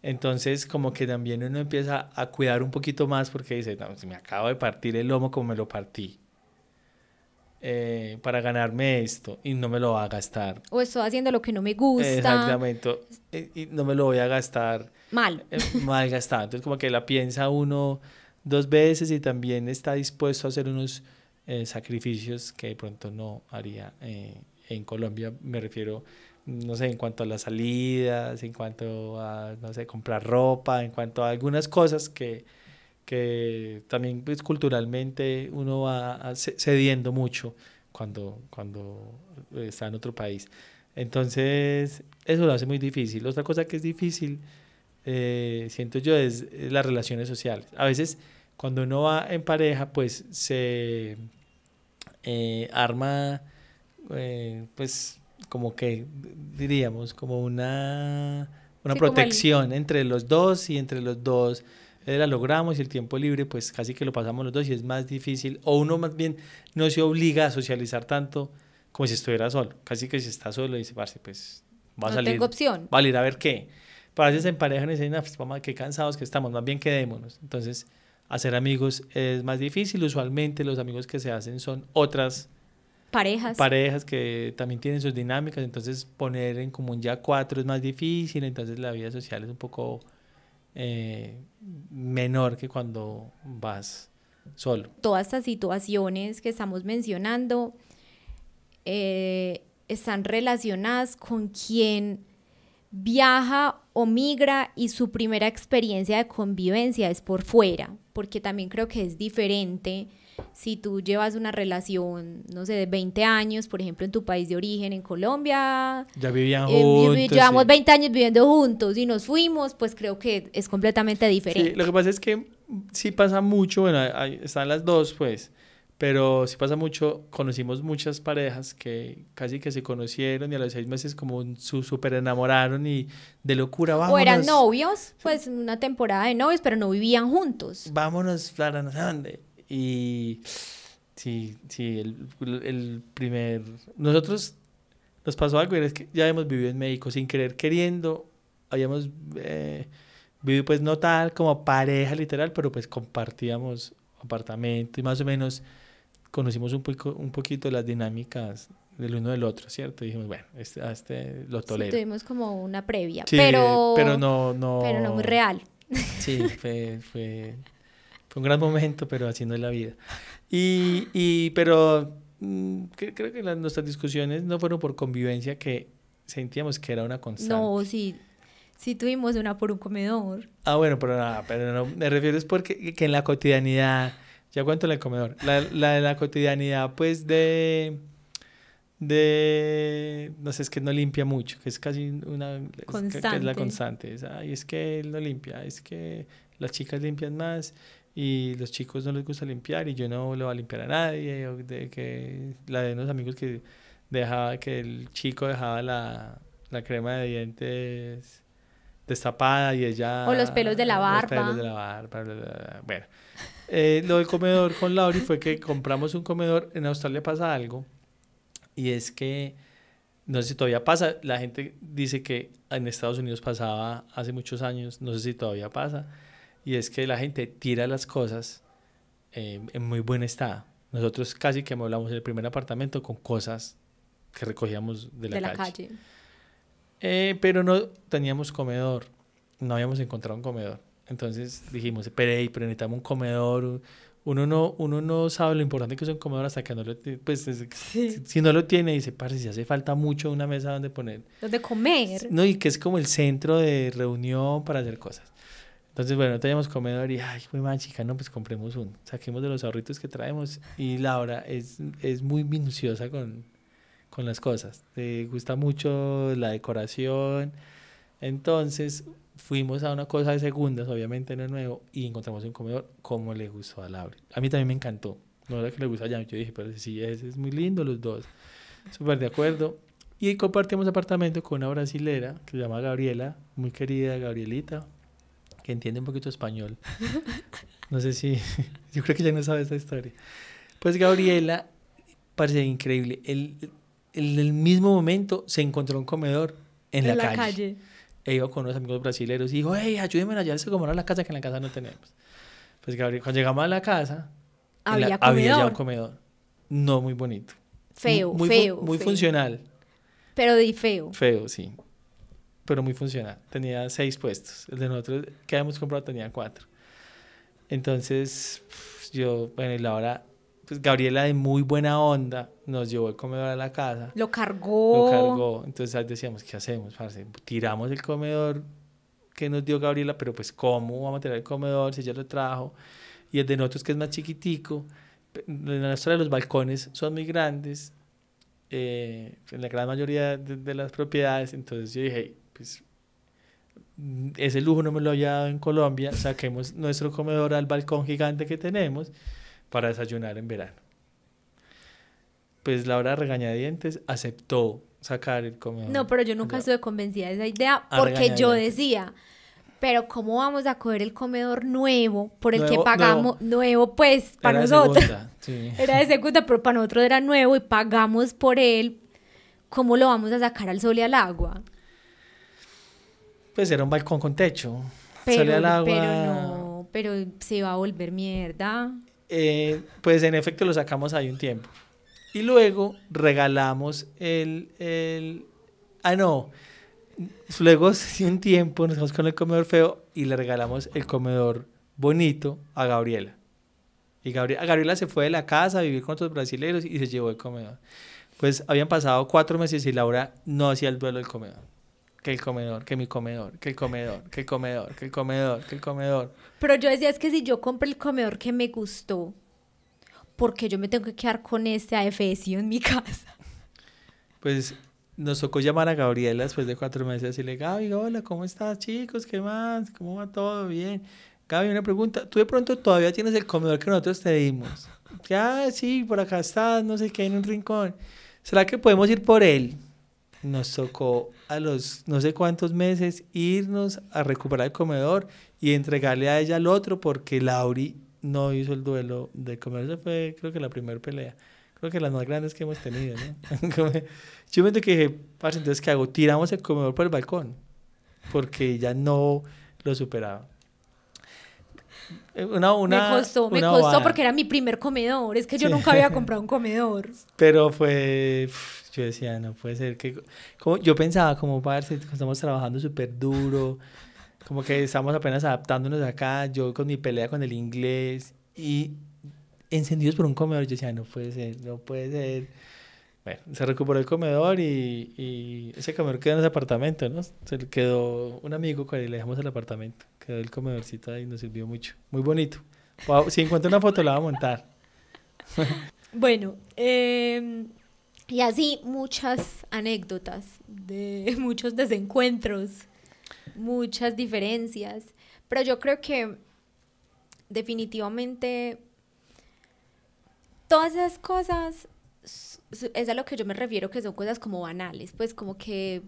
Entonces, como que también uno empieza a cuidar un poquito más porque dice, no, si me acabo de partir el lomo como me lo partí. Eh, para ganarme esto y no me lo va a gastar. O estoy haciendo lo que no me gusta. Exactamente. Y, no me lo voy a gastar. Mal. Eh, mal gastado. Entonces, como que la piensa uno dos veces y también está dispuesto a hacer unos eh, sacrificios que de pronto no haría en Colombia. Me refiero no sé, en cuanto a las salidas, en cuanto a, no sé, comprar ropa, en cuanto a algunas cosas que, que también pues, culturalmente uno va cediendo mucho cuando, cuando está en otro país. Entonces, eso lo hace muy difícil. Otra cosa que es difícil, eh, siento yo, es, las relaciones sociales. A veces, cuando uno va en pareja, pues se eh, arma, eh, pues como que diríamos, como una, una protección entre los dos y entre los dos eh, la logramos y el tiempo libre pues casi que lo pasamos los dos y es más difícil o uno más bien no se obliga a socializar tanto como si estuviera solo, casi que si está solo dice, parce, pues va a salir. Tengo opción. Va a ir a ver qué. Pero a veces en pareja nos dicen, pues vamos, qué cansados que estamos, más bien quedémonos. Entonces, hacer amigos es más difícil. Usualmente los amigos que se hacen son otras parejas. Parejas que también tienen sus dinámicas, entonces poner en común ya cuatro es más difícil, entonces la vida social es un poco eh, menor que cuando vas solo. Todas estas situaciones que estamos mencionando eh, están relacionadas con quien viaja o migra y su primera experiencia de convivencia es por fuera, porque también creo que es diferente si tú llevas una relación, no sé, de 20 años, por ejemplo, en tu país de origen, en Colombia. Ya vivían eh, juntos. llevamos 20 años viviendo juntos y nos fuimos, pues creo que es completamente diferente. Sí, lo que pasa es que sí pasa mucho, bueno, están las dos, pues, pero sí pasa mucho, conocimos muchas parejas que casi que se conocieron y a los seis meses como su súper enamoraron y de locura, vámonos. O eran novios, pues una temporada de novios, pero no vivían juntos. Vámonos, no sé dónde. Y sí, sí, el, el primer... Nosotros nos pasó algo, es que ya hemos vivido en México sin querer queriendo, habíamos eh, vivido pues no tal como pareja literal, pero pues compartíamos apartamento y más o menos conocimos un, poco, un poquito las dinámicas del uno del otro, ¿cierto? dijimos, bueno, este, este lo tolero. Sí, tuvimos como una previa, pero, pero no, no... Pero no muy real. Sí, fue, fue fue un gran momento, pero haciendo la vida. Y, y pero mm, creo que las, nuestras discusiones no fueron por convivencia, que sentíamos que era una constante. No, sí, sí tuvimos una por un comedor. Ah, bueno, pero nada, pero no, me refiero es porque que en la cotidianidad, ya cuento el comedor, la, la, la cotidianidad pues de de no sé es que no limpia mucho que es casi una constante. que, es la constante es, ay, es que él no limpia es que las chicas limpian más y los chicos no les gusta limpiar y yo no le voy a limpiar a nadie, o de que la de unos amigos que dejaba que el chico dejaba la, la crema de dientes destapada y ella o los pelos de la barba los pelos de la barba bueno eh, lo del comedor con Lauri fue que compramos un comedor. En Australia pasa algo y es que no sé si todavía pasa la gente dice que en Estados Unidos pasaba hace muchos años no sé si todavía pasa y es que la gente tira las cosas eh, en muy buen estado. Nosotros casi que hablamos en el primer apartamento con cosas que recogíamos de la de La calle. Eh, pero no teníamos comedor, no habíamos encontrado un comedor. Entonces dijimos, pero, pero necesitamos un comedor. Uno no, uno no sabe lo importante que es un comedor hasta que no lo pues si, no lo tiene dice, parce, si hace falta mucho una mesa donde poner. Donde comer. No, y que es como el centro de reunión para hacer cosas. Entonces, bueno, teníamos comedor y, ay, muy mal, chica, no, pues compremos uno. Saquemos de los ahorritos que traemos. Y Laura es, es muy minuciosa con, con las cosas. Le gusta mucho la decoración. Entonces, fuimos a una cosa de segundas, obviamente no nuevo, y encontramos un comedor como le gustó a Laura. A mí también me encantó. No era que le gusta a Yo dije, pero sí, es, es muy lindo los dos. Súper de acuerdo. Y compartimos apartamento con una brasilera que se llama Gabriela, muy querida Gabrielita, que entiende un poquito español. [laughs] No sé si, [laughs] yo creo que ya no sabe esta historia. Pues Gabriela, parece increíble, en el, mismo momento se encontró un comedor en, la, calle. calle. E iba con unos amigos brasileños y dijo, hey, ayúdenme a hallarse como a la casa que en la casa no tenemos. Pues Gabriela, cuando llegamos a la casa, había, había ya un comedor. No muy bonito. Feo, muy, feo. Muy funcional. Pero de feo. Feo, sí pero muy funcional. Tenía seis puestos. El de nosotros que habíamos comprado tenía cuatro. Entonces, yo, bueno, y la hora, pues Gabriela de muy buena onda nos llevó el comedor a la casa. Lo cargó. Lo cargó. Entonces decíamos, ¿qué hacemos? Tiramos el comedor que nos dio Gabriela, pero pues ¿cómo vamos a tirar el comedor si ella lo trajo? Y el de nosotros que es más chiquitico, en la de los balcones son muy grandes, eh, en la gran mayoría de, de, las propiedades, entonces yo dije, pues ese lujo no me lo había dado en Colombia, saquemos nuestro comedor al balcón gigante que tenemos para desayunar en verano. Pues Laura regañadientes aceptó sacar el comedor. No, pero yo nunca estuve convencida de esa idea porque yo decía, pero ¿cómo vamos a coger el comedor nuevo por el que pagamos, nuevo, pues para nosotros? [laughs] Era de segunda, pero para nosotros era nuevo y pagamos por él. ¿Cómo lo vamos a sacar al sol y al agua? Pues era un balcón con techo. Pero, al agua. pero no, pero se va a volver mierda. Eh, pues en efecto lo sacamos ahí un tiempo. Y luego regalamos el, el... Ah, no. Luego, [laughs] sí, un tiempo, nos fuimos con el comedor feo y le regalamos el comedor bonito a Gabriela. Y Gabriela, Gabriela se fue de la casa a vivir con otros brasileños y se llevó el comedor. Pues habían pasado cuatro meses y Laura no hacía el duelo del comedor. Que el comedor, que mi comedor, que el comedor, que el comedor, que el comedor, que el comedor. Pero yo decía, es que si yo compro el comedor que me gustó, porque yo me tengo que quedar con este AFS en mi [laughs] casa? Pues nos tocó llamar a Gabriela después de cuatro meses y le Gaby, hola, ¿cómo estás, chicos? ¿Qué más? ¿Cómo va todo? Bien. Gaby, una pregunta. ¿Tú de pronto todavía tienes el comedor que nosotros te dimos? Ya, sí, por acá está, no sé qué, en un rincón. ¿Será que podemos ir por él? Nos tocó a los no sé cuántos meses irnos a recuperar el comedor y entregarle a ella el otro porque Lauri no hizo el duelo de comedor. Esa fue, creo que la primera pelea. Creo que las más grandes que hemos tenido, ¿no? [laughs] Yo me que dije, entonces, ¿qué hago? Tiramos el comedor por el balcón porque ya no lo superaba. Eh, una, una, me costó, me costó porque era mi primer comedor. Es que yo nunca había [laughs] comprado un comedor. Pero fue, yo decía, no puede ser que, como, yo pensaba como, parce, estamos trabajando súper duro, como que estamos apenas adaptándonos acá, yo con mi pelea con el inglés y encendidos por un comedor, yo decía, no puede ser, no puede ser. Bueno, se recuperó el comedor y, y ese comedor quedó en ese apartamento, ¿no? Se quedó un amigo con le dejamos el apartamento, quedó el comedorcito ahí, nos sirvió mucho, muy bonito. Si encuentro una foto la voy a montar. [laughs] bueno, eh, y así muchas anécdotas de [laughs] muchos desencuentros, muchas diferencias, pero yo creo que definitivamente todas esas cosas es a lo que yo me refiero que son cosas como banales, pues como que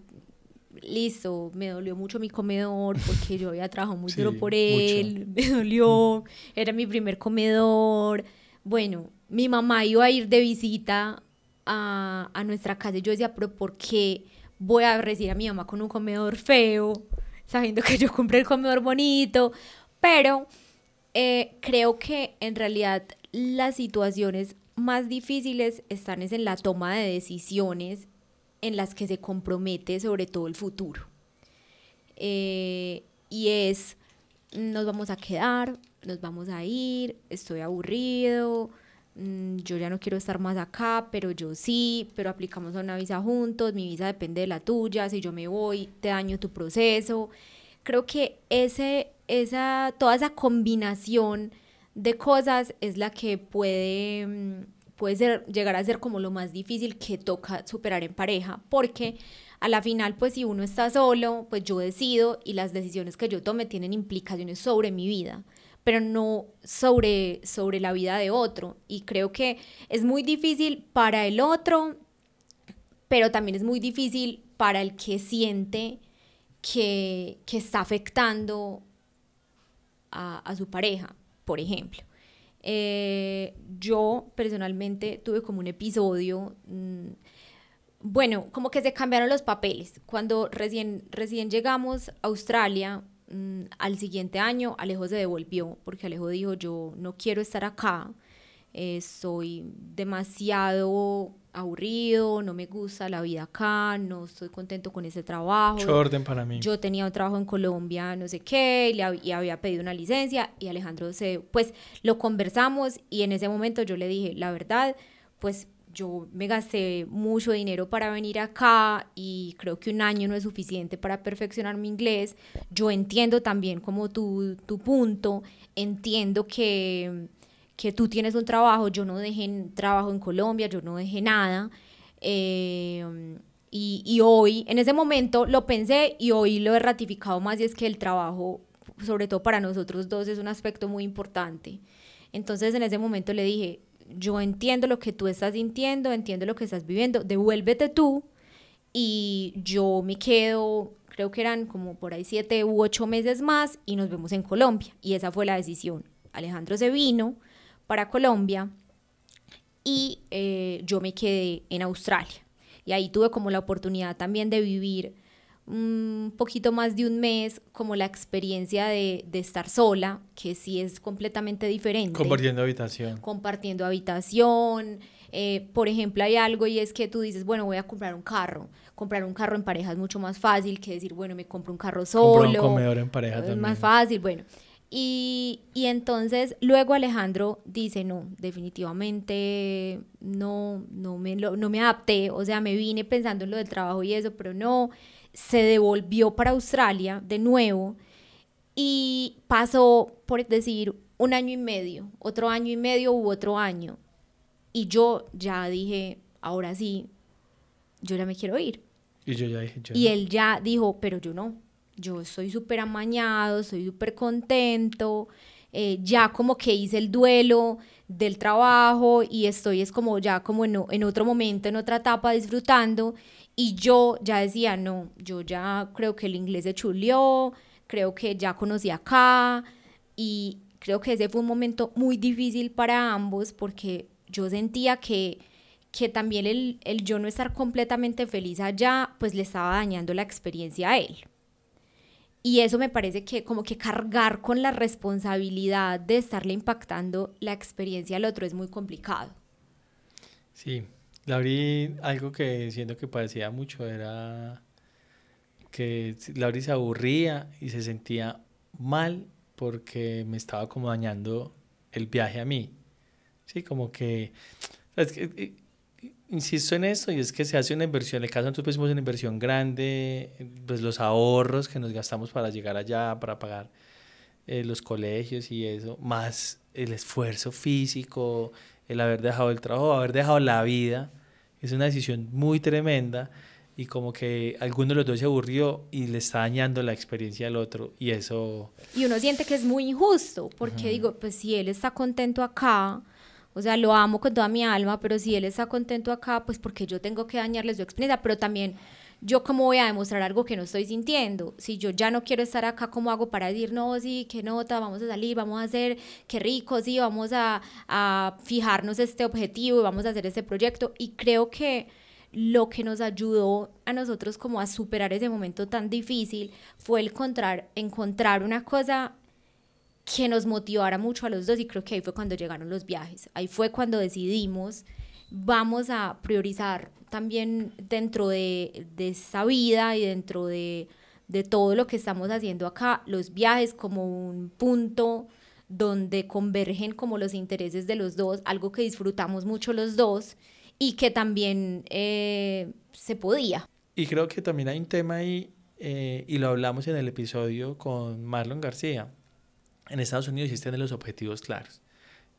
listo, me dolió mucho mi comedor porque yo había trabajado muy duro por él, [laughs] me dolió, era mi primer comedor. Bueno, mi mamá iba a ir de visita a, a nuestra casa y yo decía, pero ¿por qué voy a recibir a mi mamá con un comedor feo? Sabiendo que yo compré el comedor bonito, pero eh, creo que en realidad las situaciones más difíciles están es en la toma de decisiones en las que se compromete sobre todo el futuro. Eh, y es, nos vamos a quedar, nos vamos a ir, estoy aburrido, yo ya no quiero estar más acá, pero yo sí, pero aplicamos a una visa juntos, mi visa depende de la tuya, si yo me voy, te daño tu proceso. Creo que ese, esa, toda esa combinación de cosas es la que puede, mm, puede ser, llegar a ser como lo más difícil que toca superar en pareja, porque a la final, pues si uno está solo, pues yo decido y las decisiones que yo tome tienen implicaciones sobre mi vida pero no sobre, sobre la vida de otro. Y creo que es muy difícil para el otro, pero también es muy difícil para el que siente que, está afectando a, su pareja, por ejemplo. Eh, yo personalmente tuve como un episodio, mm, bueno, como que se cambiaron los papeles. Cuando recién, recién llegamos a Australia, Mm, al siguiente año Alejo se devolvió porque Alejo dijo yo no quiero estar acá, estoy demasiado aburrido, no me gusta la vida acá, no estoy contento con ese trabajo. Mucho orden para mí. Yo tenía un trabajo en Colombia, no sé qué, y, y había pedido una licencia y Alejandro se, pues lo conversamos y en ese momento yo le dije, la verdad, pues yo me gasté mucho dinero para venir acá y creo que un año no es suficiente para perfeccionar mi inglés. Yo entiendo también como tu, tu punto, entiendo que, que, tú tienes un trabajo, yo no dejé trabajo en Colombia, yo no dejé nada. Eh, y, y hoy, en ese momento lo pensé y hoy lo he ratificado más y es que el trabajo, sobre todo para nosotros dos, es un aspecto muy importante. Entonces en ese momento le dije, yo entiendo lo que tú estás sintiendo, entiendo lo que estás viviendo, devuélvete tú y yo me quedo, creo que eran como por ahí siete u ocho meses más y nos vemos en Colombia. Y esa fue la decisión. Alejandro se vino para Colombia y eh, yo me quedé en Australia. Y ahí tuve como la oportunidad también de vivir un poquito más de un mes como la experiencia de, de, estar sola, que sí es completamente diferente. Compartiendo habitación. Compartiendo habitación. Eh, por ejemplo, hay algo y es que tú dices, bueno, voy a comprar un carro. Comprar un carro en pareja es mucho más fácil que decir, bueno, me compro un carro solo. Compro un comedor en pareja es también. más fácil, bueno. Y, y, entonces luego Alejandro dice, no, definitivamente no, no, me, no me adapté, o sea, me vine pensando en lo del trabajo y eso, pero no, se devolvió para Australia de nuevo y pasó, por decir, un año y medio, otro año y medio u otro año. Y yo ya dije, ahora sí, yo ya me quiero ir. Y yo ya dije, yo Y él ya dijo, pero yo no, yo estoy súper amañado, estoy súper contento, eh, ya como que hice el duelo del trabajo y estoy es como ya como en, en otro momento, en otra etapa disfrutando y yo ya decía, no, yo ya creo que el inglés se chuleó, creo que ya conocí acá y creo que ese fue un momento muy difícil para ambos porque yo sentía que, que también el, el yo no estar completamente feliz allá, pues le estaba dañando la experiencia a él. Y eso me parece que como que cargar con la responsabilidad de estarle impactando la experiencia al otro es muy complicado. Sí, Lauri, algo que siento que parecía mucho era que Lauri se aburría y se sentía mal porque me estaba como dañando el viaje a mí. Sí, como que, que eh, insisto en esto y es que se hace una inversión, en el caso nosotros pusimos una inversión grande, pues los ahorros que nos gastamos para llegar allá, para pagar eh, los colegios y eso, más el esfuerzo físico, el haber dejado el trabajo, haber dejado la vida, es una decisión muy tremenda y como que alguno de los dos se aburrió y le está dañando la experiencia al otro y eso... Y uno siente que es muy injusto, porque digo, pues si él está contento acá, o sea, lo amo con toda mi alma, pero si él está contento acá, pues porque yo tengo que dañarle su experiencia, pero también yo cómo voy a demostrar algo que no estoy sintiendo. Si yo ya no quiero estar acá, ¿cómo hago para decir, no, sí, qué nota, vamos a salir, vamos a hacer, qué rico, sí, vamos a, a fijarnos este objetivo y vamos a hacer este proyecto? Y creo que lo que nos ayudó a nosotros como a superar ese momento tan difícil fue el encontrar, encontrar una cosa que nos motivara mucho a los dos y creo que ahí fue cuando llegaron los viajes. Ahí fue cuando decidimos, vamos a priorizar también dentro de, de esa vida y dentro de, de todo lo que estamos haciendo acá, los viajes como un punto donde convergen como los intereses de los dos, algo que disfrutamos mucho los dos y que también eh, se podía. Y creo que también hay un tema ahí, eh, y lo hablamos en el episodio con Marlon García, en Estados Unidos es tener los objetivos claros,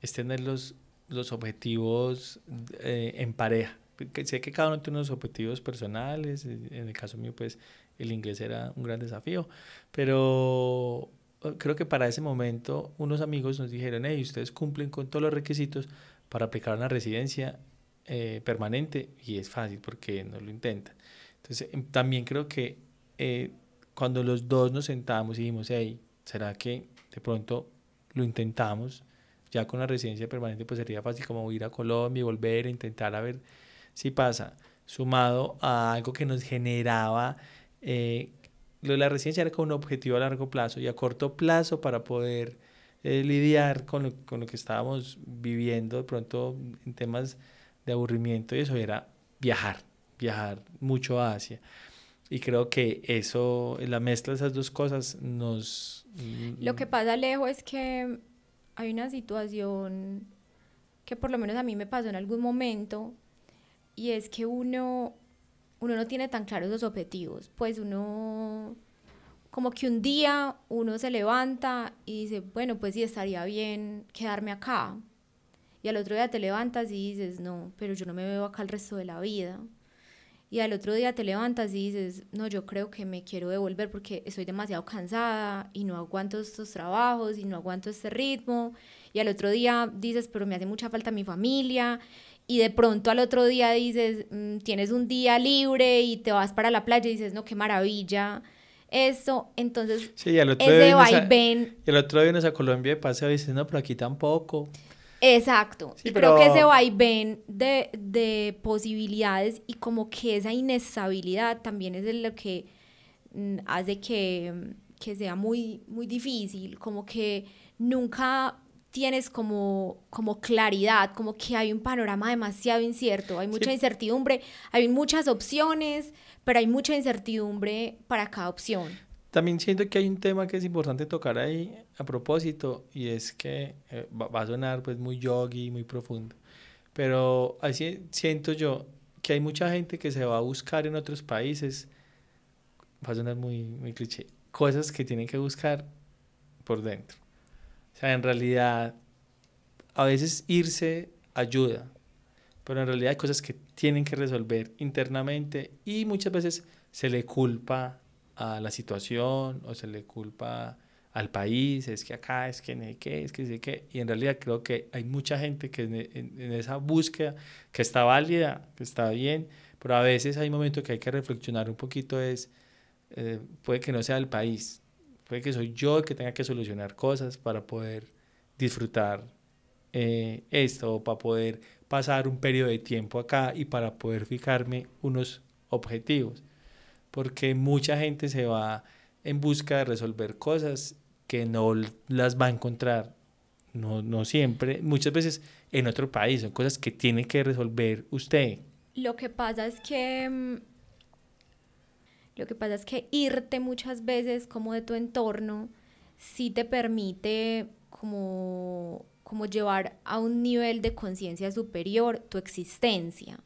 es tener los, los objetivos eh, en pareja. Sé que cada uno tiene unos objetivos personales, en el caso mío pues el inglés era un gran desafío, pero creo que para ese momento unos amigos nos dijeron, hey, ustedes cumplen con todos los requisitos para aplicar una residencia eh, permanente y es fácil porque no lo intentan. Entonces también creo que eh, cuando los dos nos sentamos y dijimos, hey, ¿será que de pronto lo intentamos? Ya con la residencia permanente pues sería fácil como ir a Colombia y volver a intentar a ver si pasa. Sumado a algo que nos generaba, eh, lo de la residencia era como un objetivo a largo plazo y a corto plazo para poder eh, lidiar con lo, con lo que estábamos viviendo de pronto en temas de aburrimiento y eso era viajar, viajar mucho a Asia. Y creo que eso, la mezcla de esas dos cosas nos... Lo que pasa, lejos es que hay una situación que por lo menos a mí me pasó en algún momento y es que uno, uno no tiene tan claros los objetivos. Pues uno, como que un día uno se levanta y dice, bueno, pues sí, estaría bien quedarme acá. Y al otro día te levantas y dices, no, pero yo no me veo acá el resto de la vida. Y al otro día te levantas y dices, no, yo creo que me quiero devolver porque estoy demasiado cansada y no aguanto estos trabajos y no aguanto este ritmo. Y al otro día dices, pero me hace mucha falta mi familia. Y de pronto al otro día dices, mmm, tienes un día libre y te vas para la playa y dices, no, qué maravilla. Eso, entonces, sí, otro ese vaivén. Y el otro día vienes a Colombia de paseo y dices, no, pero aquí tampoco. Exacto. Sí, y pero- creo que ese vaivén de, de posibilidades y como que esa inestabilidad también es lo que mm, hace que, que sea muy, muy difícil, como que nunca tienes como, como claridad, como que hay un panorama demasiado incierto, hay mucha incertidumbre, hay muchas opciones, pero hay mucha incertidumbre para cada opción. También siento que hay un tema que es importante tocar ahí a propósito y es que eh, va, a sonar pues muy yogi, muy profundo, pero así siento yo que hay mucha gente que se va a buscar en otros países, va a sonar muy, muy cliché, cosas que tienen que buscar por dentro. Sea, en realidad, a veces irse ayuda, pero en realidad hay cosas que tienen que resolver internamente y muchas veces se le culpa a la situación o se le culpa al país, es que acá, es que no qué, es que sé qué. Y en realidad creo que hay mucha gente que en, en, esa búsqueda, que está válida, que está bien, pero a veces hay momentos que hay que reflexionar un poquito, es, eh, puede que no sea el país, Puede que soy yo el que tenga que solucionar cosas para poder disfrutar eh, esto, para poder pasar un periodo de tiempo acá y para poder fijarme unos objetivos. Porque mucha gente se va en busca de resolver cosas que no las va a encontrar, no, no siempre, muchas veces en otro país, son cosas que tiene que resolver usted. Lo que pasa es que mm, lo que pasa es que irte muchas veces como de tu entorno sí te permite como, como llevar a un nivel de conciencia superior tu existencia.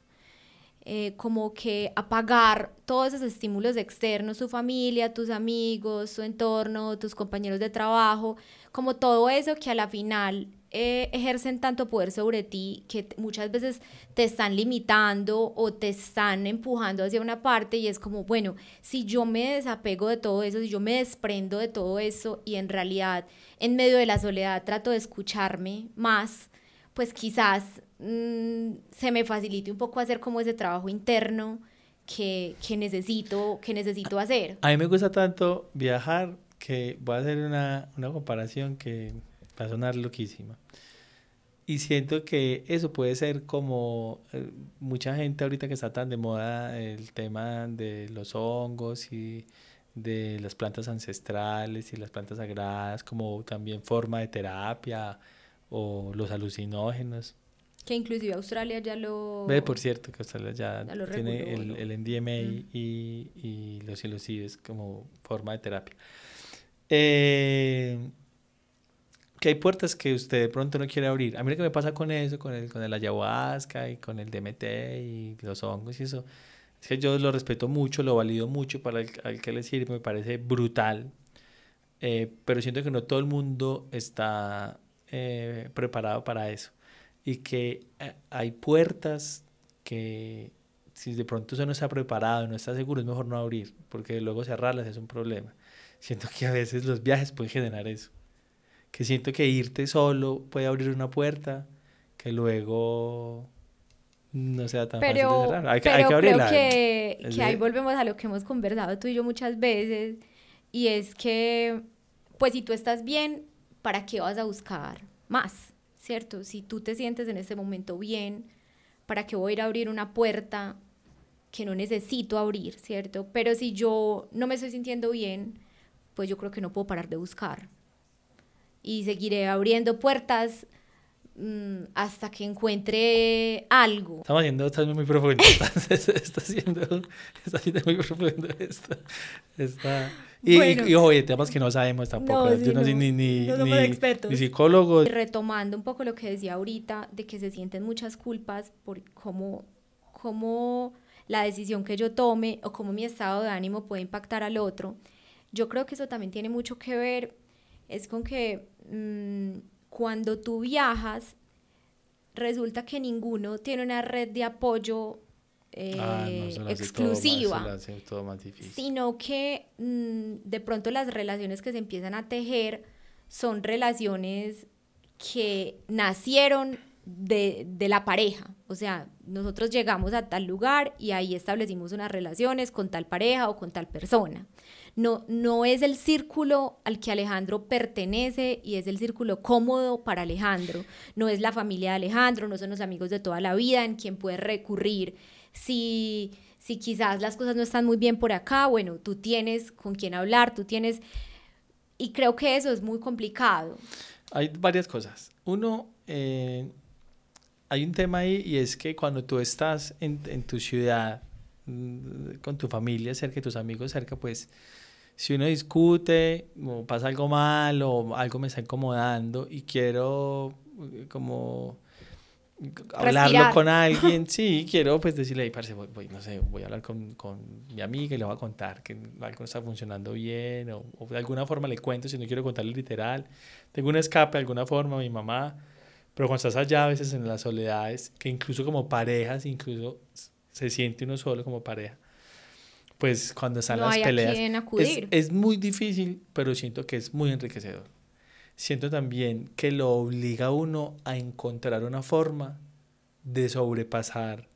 Eh, como que apagar todos esos estímulos externos, tu familia, tus amigos, tu entorno, tus compañeros de trabajo, como todo eso que a la final eh, ejercen tanto poder sobre ti que muchas veces te están limitando o te están empujando hacia una parte y es como, bueno, si yo me desapego de todo eso, si yo me desprendo de todo eso y en realidad en medio de la soledad trato de escucharme más, pues quizás mm, se me facilite un poco hacer como ese trabajo interno que, que, necesito, que necesito hacer. A mí me gusta tanto viajar que voy a hacer una, una comparación que va a sonar loquísima. Y siento que eso puede ser como eh, mucha gente ahorita que está tan de moda el tema de los hongos y de las plantas ancestrales y las plantas sagradas como también forma de terapia o los alucinógenos. Que inclusive Australia ya lo... Ve, por cierto, que Australia ya, tiene el, el, MDMA mm. y, y los psilocibes como forma de terapia. Eh, que hay puertas que usted de pronto no quiere abrir. A mí lo que me pasa con eso, con el, con el ayahuasca y con el DMT y los hongos y eso, es que yo lo respeto mucho, lo valido mucho para el, al que le sirve, me parece brutal, eh, pero siento que no todo el mundo está eh, preparado para eso y que eh, hay puertas que si de pronto usted no está preparado, no está seguro, es mejor no abrir, porque luego cerrarlas es un problema. Siento que a veces los viajes pueden generar eso que siento que irte solo puede abrir una puerta que luego no sea tan fácil de cerrar. Hay, pero hay que abrirla. Creo que, que ahí volvemos a lo que hemos conversado tú y yo muchas veces, y es que, pues si tú estás bien, ¿para qué vas a buscar más? ¿Cierto? Si tú te sientes en ese momento bien, ¿para qué voy a ir a abrir una puerta que no necesito abrir, ¿cierto? Pero si yo no me estoy sintiendo bien, pues yo creo que no puedo parar de buscar y seguiré abriendo puertas mm, hasta que encuentre algo. Estamos haciendo, está muy profundo, [laughs] está, haciendo, está haciendo muy profundo esto. Está, y, y, oye, temas que no sabemos tampoco, yo no, soy ni, ni, ni, ni, psicólogo. Retomando un poco lo que decía ahorita, de que se sienten muchas culpas por cómo, cómo la decisión que yo tome o cómo mi estado de ánimo puede impactar al otro, yo creo que eso también tiene mucho que ver, es con que Mm, cuando tú viajas, resulta que ninguno tiene una red de apoyo eh, exclusiva, sino que mm, de pronto las relaciones que se empiezan a tejer son relaciones que nacieron de, de, la pareja. O sea, nosotros llegamos a tal lugar y ahí establecimos unas relaciones con tal pareja o con tal persona no, no es el círculo al que Alejandro pertenece y es el círculo cómodo para Alejandro. No es la familia de Alejandro, no son los amigos de toda la vida en quien puede recurrir Si, si quizás las cosas no están muy bien por acá, bueno, tú tienes con quién hablar, tú tienes... Y creo que eso es muy complicado. Hay varias cosas. Uno, eh, hay un tema ahí y es que cuando tú estás en, en tu ciudad, mm, con tu familia cerca, tus amigos cerca, pues si uno discute o pasa algo mal o algo me está incomodando y quiero eh, como hablarlo con alguien, [laughs] sí, quiero pues decirle, ahí, parce, voy, no sé, voy a hablar con, con, mi amiga y le voy a contar que algo no está funcionando bien o, o, de alguna forma le cuento si no quiero contarle literal. Tengo un escape de alguna forma a mi mamá, pero cuando estás allá a veces en las soledades, que incluso como parejas, incluso se siente uno solo como pareja, pues cuando están las peleas es, es muy difícil, pero siento que es muy enriquecedor siento también que lo obliga a uno a encontrar una forma de sobrepasar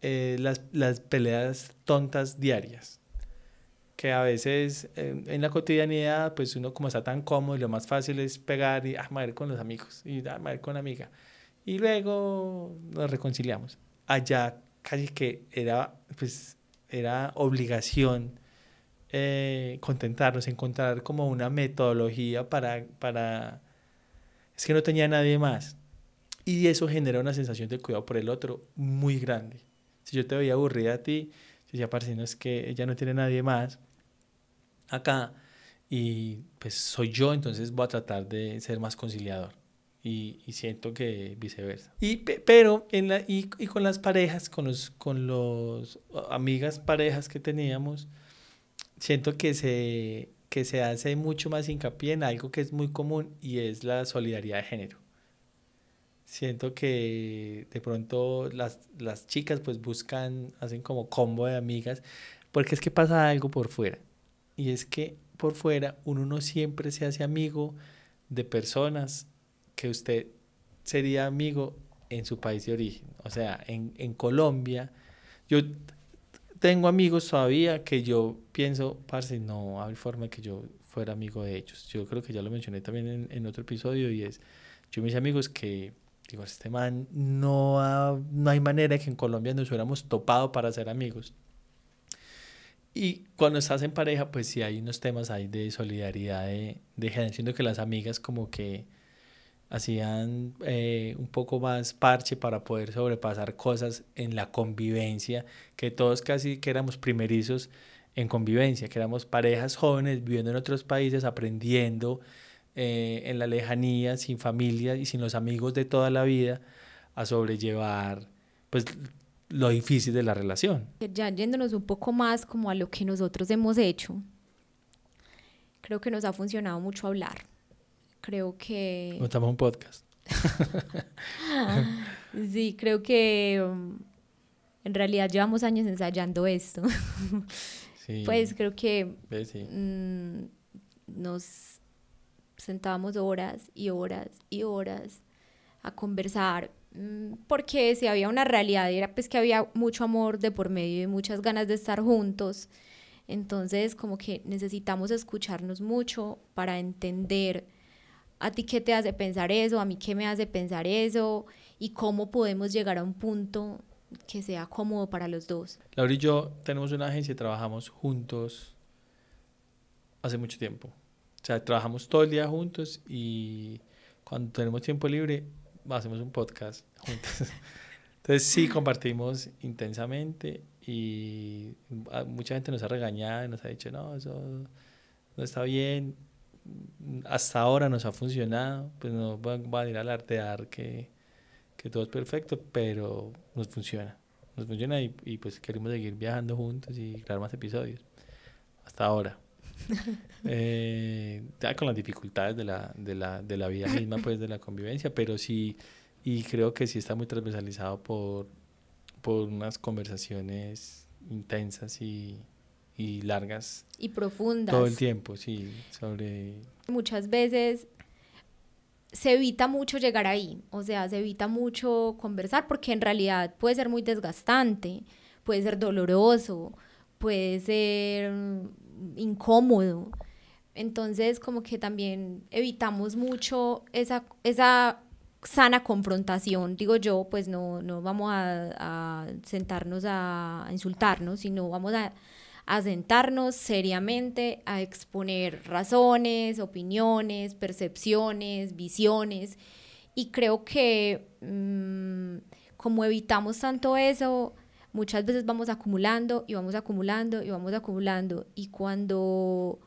eh, las, las, peleas tontas diarias. Que a veces en la cotidianidad, pues uno como está tan cómodo y lo más fácil es pegar y ah, madre con los amigos y ah, madre con la amiga. Y luego nos reconciliamos. Allá casi que era, pues, era obligación eh, contentarnos, encontrar como una metodología para, para... Es que no tenía nadie más. Y eso genera una sensación de cuidado por el otro muy grande. Si yo te veía aburrida a ti, si ya parece, no es que ella no tiene nadie más acá y pues soy yo, entonces voy a tratar de ser más conciliador. Y, siento que viceversa. Y, pero en la, y, y con las parejas, con los, con los amigas parejas que teníamos, siento que se, que se hace mucho más hincapié en algo que es muy común y es la solidaridad de género. Siento que de pronto las, las chicas pues buscan, hacen como combo de amigas, porque es que pasa algo por fuera. Y es que por fuera uno no siempre se hace amigo de personas que usted sería amigo en su país de origen. O sea, en, en Colombia, yo tengo amigos todavía que yo pienso, parce, no hay forma que yo fuera amigo de ellos. Yo creo que ya lo mencioné también en, en otro episodio y es, yo mis amigos que, digo, este man, no, no hay manera que en Colombia nos hubiéramos topado para ser amigos. Y cuando estás en pareja, pues sí hay unos temas ahí de solidaridad, de, de siendo que las amigas como que hacían eh, un poco más parche para poder sobrepasar cosas en la convivencia, que todos casi que éramos primerizos en convivencia, que éramos parejas jóvenes viviendo en otros países, aprendiendo eh, en la lejanía, sin familia y sin los amigos de toda la vida, a sobrellevar pues lo difícil de la relación. Ya yéndonos un poco más como a lo que nosotros hemos hecho, creo que nos ha funcionado mucho hablar creo que... Montamos un podcast. [laughs] sí, creo que um, en realidad llevamos años ensayando esto. [laughs] sí. Pues creo que sí. mmm, nos sentábamos horas y horas y horas a conversar mm, porque si había una realidad era pues que había mucho amor de por medio y muchas ganas de estar juntos entonces como que necesitamos escucharnos mucho para entender a ti qué te hace pensar eso, a mí qué me hace pensar eso y cómo podemos llegar a un punto que sea cómodo para los dos. Laura y yo tenemos una agencia y trabajamos juntos hace mucho tiempo. O sea, trabajamos todo el día juntos y cuando tenemos tiempo libre hacemos un podcast [laughs] juntos. Entonces sí, compartimos intensamente y mucha gente nos ha regañado y nos ha dicho, no, eso no está bien, hasta ahora nos ha funcionado, pues no va, a ir a alardear que, que todo es perfecto, pero nos funciona. Nos funciona y, y, pues queremos seguir viajando juntos y grabar más episodios. Hasta ahora. [laughs] eh, ya con las dificultades de la, de, la, de la vida misma, pues de la convivencia, pero sí, y creo que sí está muy transversalizado por, por unas conversaciones intensas y, y largas. Y profundas. Todo el tiempo, sí, sobre... Muchas veces se evita mucho llegar ahí, o sea, se evita mucho conversar porque en realidad puede ser muy desgastante, puede ser doloroso, puede ser incómodo. Entonces, como que también evitamos mucho esa, esa sana confrontación, digo yo, pues no, no vamos a, sentarnos a, insultarnos, sino vamos a, sentarnos seriamente a exponer razones, opiniones, percepciones, visiones. Y creo que mm, como evitamos tanto eso, muchas veces vamos acumulando y vamos acumulando y vamos acumulando. Y cuando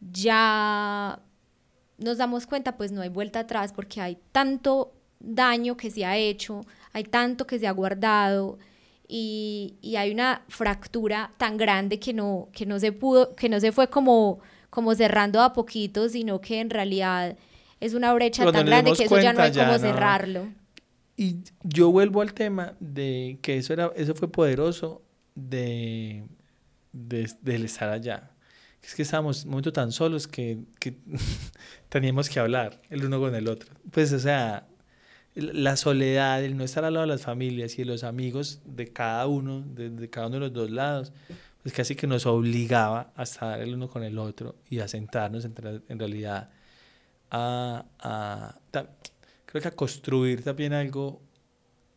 ya nos damos cuenta, pues no hay vuelta atrás porque hay tanto daño que se ha hecho, hay tanto que se ha guardado y, hay una fractura tan grande que no, que no se pudo, que no se fue como, como cerrando a poquito, sino que en realidad es una brecha tan grande que eso ya no hay como cerrarlo. Y yo vuelvo al tema de que eso era, eso fue poderoso de, de, estar allá. Es que estábamos un momento tan solos que, que [laughs] teníamos que hablar el uno con el otro. Pues, o sea, la soledad, el no estar al lado de las familias y de los amigos de cada uno, de, cada uno de los dos lados, pues casi que nos obligaba a estar el uno con el otro y a sentarnos en, realidad a, a, creo que a construir también algo,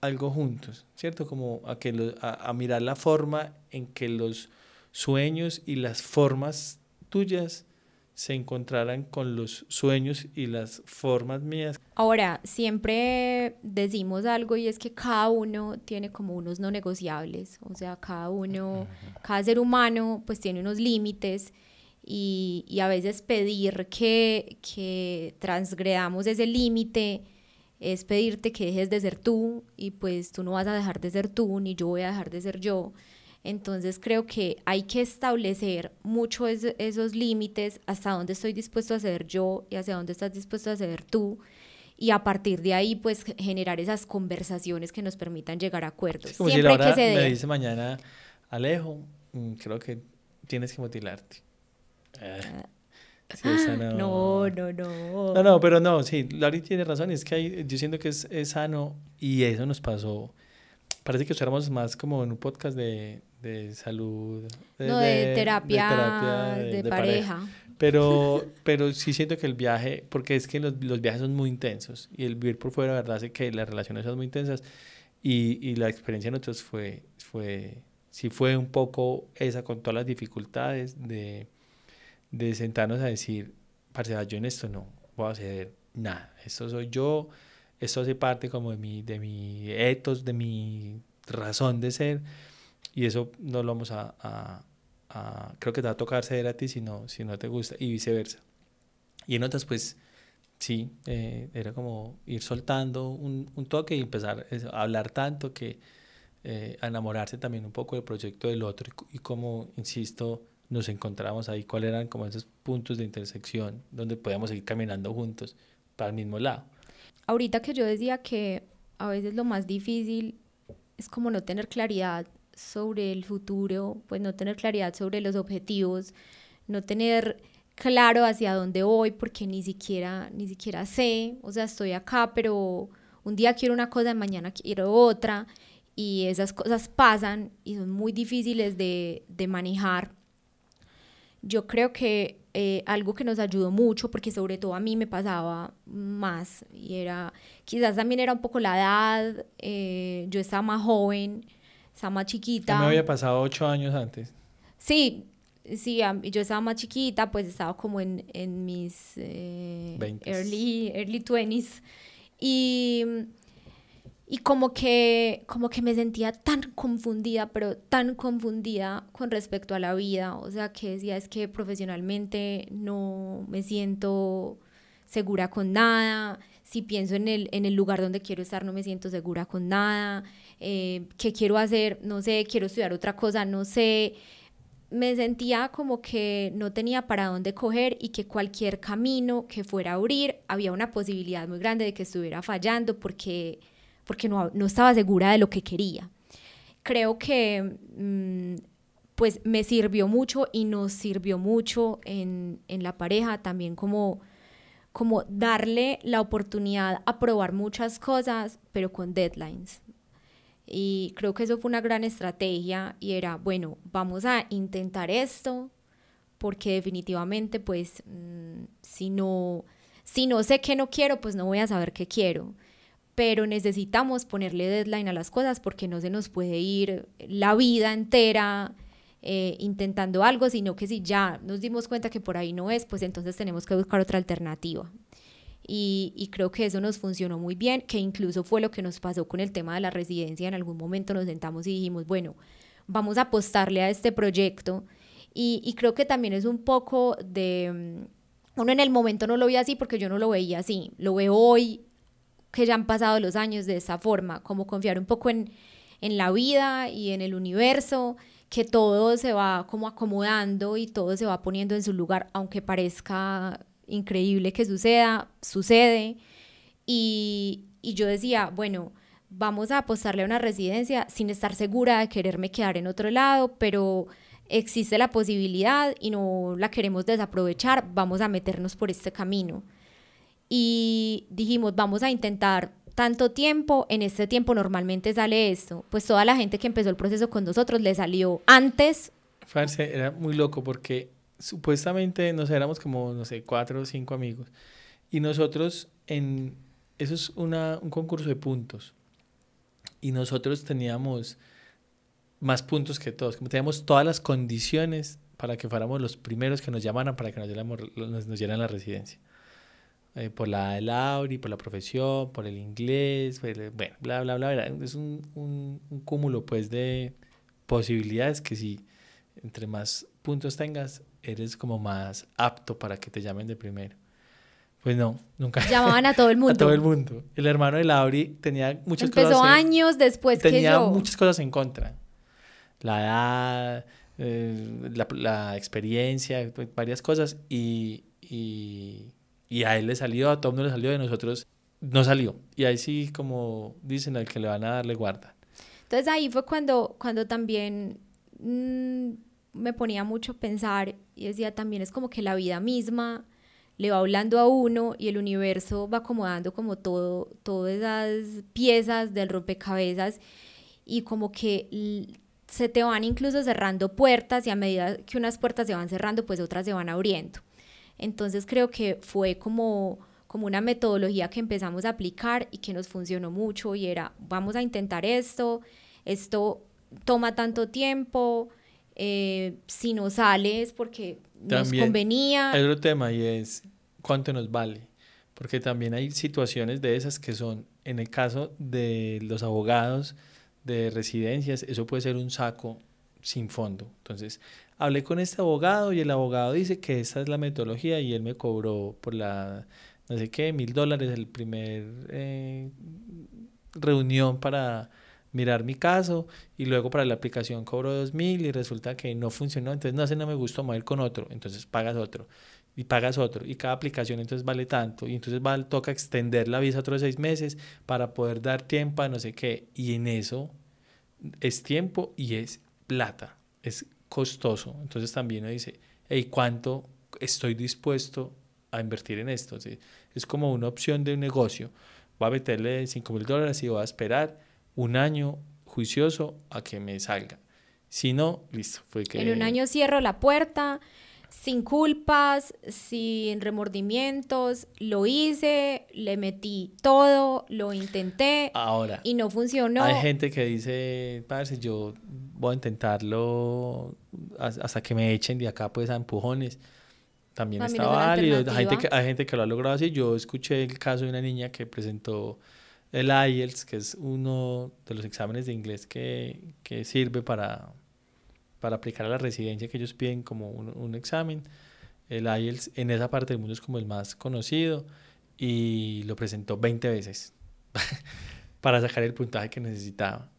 algo juntos, ¿cierto? Como a, que a mirar la forma en que los sueños y las formas tuyas se encontraran con los sueños y las formas mías. Ahora, siempre decimos algo y es que cada uno tiene como unos no negociables, o sea, cada uno, cada ser humano pues tiene unos límites y, y a veces pedir que, que transgredamos ese límite es pedirte que dejes de ser tú y pues tú no vas a dejar de ser tú ni yo voy a dejar de ser yo. Entonces creo que hay que establecer mucho esos límites, hasta dónde estoy dispuesto a ser yo y hacia dónde estás dispuesto a ser tú. Y a partir de ahí, pues generar esas conversaciones que nos permitan llegar a acuerdos. Siempre hay que ceder. Me dice mañana, Alejo, mm, creo que tienes que mutilarte. Ah. no... no, no, no. No, pero no, sí, Lari tiene razón. Es que hay, yo siento que es, es sano y eso nos pasó. Parece que éramos más como en un podcast de, de salud. De, no, de, terapia, de, pareja. Pero, [laughs] pero sí siento que el viaje, porque es que los, los, viajes son muy intensos y el vivir por fuera, verdad, hace que las relaciones son muy intensas y, y la experiencia de nosotros fue, fue, sí fue un poco esa con todas las dificultades de, de sentarnos a decir, parce, yo en esto no voy a hacer nada, esto soy yo, esto hace parte como de mi, de mi ethos, de mi razón de ser y eso no lo vamos a, a, creo que te va a tocar ceder a ti si no, si no te gusta y viceversa. Y en otras, pues, sí, eh, era como ir soltando un, un toque y empezar a hablar tanto que eh, a enamorarse también un poco del proyecto del otro y, y como, insisto, nos encontramos ahí, cuáles eran como esos puntos de intersección donde podíamos seguir caminando juntos para el mismo lado. Ahorita que yo decía que a veces lo más difícil es como no tener claridad sobre el futuro, pues no tener claridad sobre los objetivos, no tener claro hacia dónde voy porque ni siquiera ni siquiera sé, o sea, estoy acá, pero un día quiero una cosa, mañana quiero otra y esas cosas pasan y son muy difíciles de, de manejar. Yo creo que eh, algo que nos ayudó mucho, porque sobre todo a mí me pasaba más, y era, quizás también era un poco la edad, eh, yo estaba más joven, estaba más chiquita. me había pasado ocho años antes. Sí, sí, yo estaba más chiquita, pues estaba como en, en mis eh, early, early 20s. Y, y como, que, como que me sentía tan confundida, pero tan confundida con respecto a la vida. O sea, que decía, es que profesionalmente no me siento segura con nada. Si pienso en el, en el lugar donde quiero estar, no me siento segura con nada. Eh, qué quiero hacer, no sé, quiero estudiar otra cosa, no sé. Me sentía como que no tenía para dónde coger y que cualquier camino que fuera a abrir había una posibilidad muy grande de que estuviera fallando porque, porque no, no estaba segura de lo que quería. Creo que mm, pues me sirvió mucho y nos sirvió mucho en, en la pareja también como como darle la oportunidad a probar muchas cosas, pero con deadlines. Y creo que eso fue una gran estrategia y era, bueno, vamos a intentar esto porque definitivamente pues mm, si no si no sé qué no quiero, pues no voy a saber qué quiero. pero necesitamos ponerle deadline a las cosas porque no se nos puede ir la vida entera eh, intentando algo, sino que si ya nos dimos cuenta que por ahí no es, pues entonces tenemos que buscar otra alternativa. Y, y, creo que eso nos funcionó muy bien, que incluso fue lo que nos pasó con el tema de la residencia. En algún momento nos sentamos y dijimos, bueno, vamos a apostarle a este proyecto. Y, y creo que también es un poco de... Mm, uno en el momento no lo veía así porque yo no lo veía así. Lo veo hoy que ya han pasado los años de esa forma, como confiar un poco en, en la vida y en el universo, que todo se va como acomodando y todo se va poniendo en su lugar, aunque parezca increíble que suceda, sucede. Y, y yo decía, bueno, vamos a apostarle a una residencia sin estar segura de quererme quedar en otro lado, pero existe la posibilidad y no la queremos desaprovechar, vamos a meternos por este camino y dijimos, vamos a intentar tanto tiempo, en este tiempo normalmente sale esto. Pues toda la gente que empezó el proceso con nosotros le salió antes. Farce, era muy loco porque supuestamente nos éramos como, no sé, cuatro o cinco amigos. Y nosotros en, eso es una, un concurso de puntos. Y nosotros teníamos más puntos que todos, como teníamos todas las condiciones para que fuéramos los primeros que nos llamaran para que nos, nos, nos dieran la residencia. Eh, por la del Auri, por la profesión, por el inglés, bueno, bla, bla, bla, Es un, un, un, cúmulo, pues, de posibilidades que si entre más puntos tengas, eres como más apto para que te llamen de primero. Pues no, nunca. Llamaban a [laughs] todo el mundo. a todo el mundo. El hermano de Lauri tenía muchas Empezó cosas. Empezó años después que yo. Tenía muchas cosas en contra. La edad, eh, la, la, experiencia, varias cosas. Y, y y a él le salió, a Tom no le salió, de nosotros no salió. Y ahí sí, como dicen, al que le van a darle guarda. Entonces ahí fue cuando, cuando también mmm, me ponía mucho a pensar y decía, también es como que la vida misma le va hablando a uno y el universo va acomodando como todo, todas esas piezas del rompecabezas y como que se te van incluso cerrando puertas y a medida que unas puertas se van cerrando, pues otras se van abriendo. Entonces creo que fue como, como una metodología que empezamos a aplicar y que nos funcionó mucho y era, vamos a intentar esto, esto toma tanto tiempo, eh, si no sale es porque nos convenía. Hay otro tema y es cuánto nos vale, porque también hay situaciones de esas que son, en el caso de los abogados de residencias, eso puede ser un saco sin fondo. Entonces, hablé con este abogado y el abogado dice que esta es la metodología y él me cobró por la, no sé qué, mil dólares el primer eh, reunión para mirar mi caso y luego para la aplicación cobro dos mil y resulta que no funcionó, entonces no sé, no me gustó, me ir con otro, entonces pagas otro y pagas otro y cada aplicación entonces vale tanto y entonces toca extender la visa otros seis meses para poder dar tiempo a no sé qué y en eso es tiempo y es plata, es costoso. Entonces también uno dice, hey, ¿cuánto estoy dispuesto a invertir en esto? Es como una opción de un negocio. Voy a meterle 5 mil dólares y voy a esperar un año juicioso a que me salga. Si no, listo. Fue que... En un año cierro la puerta, sin culpas, sin remordimientos, lo hice, le metí todo, lo intenté Ahora, y no funcionó. Hay gente que dice, parce, yo voy a intentarlo hasta que me echen de acá pues a empujones. También está válido. Hay gente, que, hay gente que lo ha logrado así. Yo escuché el caso de una niña que presentó el IELTS, que es uno de los exámenes de inglés que, que sirve para para aplicar a la residencia que ellos piden como un, un examen. El IELTS en esa parte del mundo es como el más conocido y lo presentó 20 veces [laughs] para sacar el puntaje que necesitaba.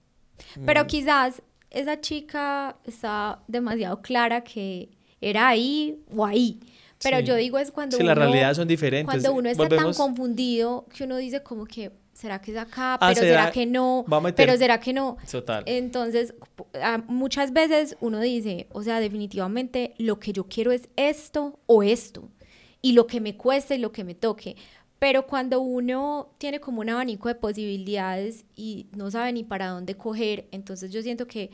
Pero mm. quizás esa chica está demasiado clara que era ahí o ahí. Pero yo digo es cuando sí, uno... la realidad son diferentes. Cuando uno está tan confundido que uno dice como que, ¿será que es acá? Ah, pero ¿será, que no? Pero ¿será que no? Total. Entonces, muchas veces uno dice, o sea, definitivamente lo que yo quiero es esto o esto. Y lo que me cueste y lo que me toque. Pero cuando uno tiene como un abanico de posibilidades y no sabe ni para dónde coger, entonces yo siento que,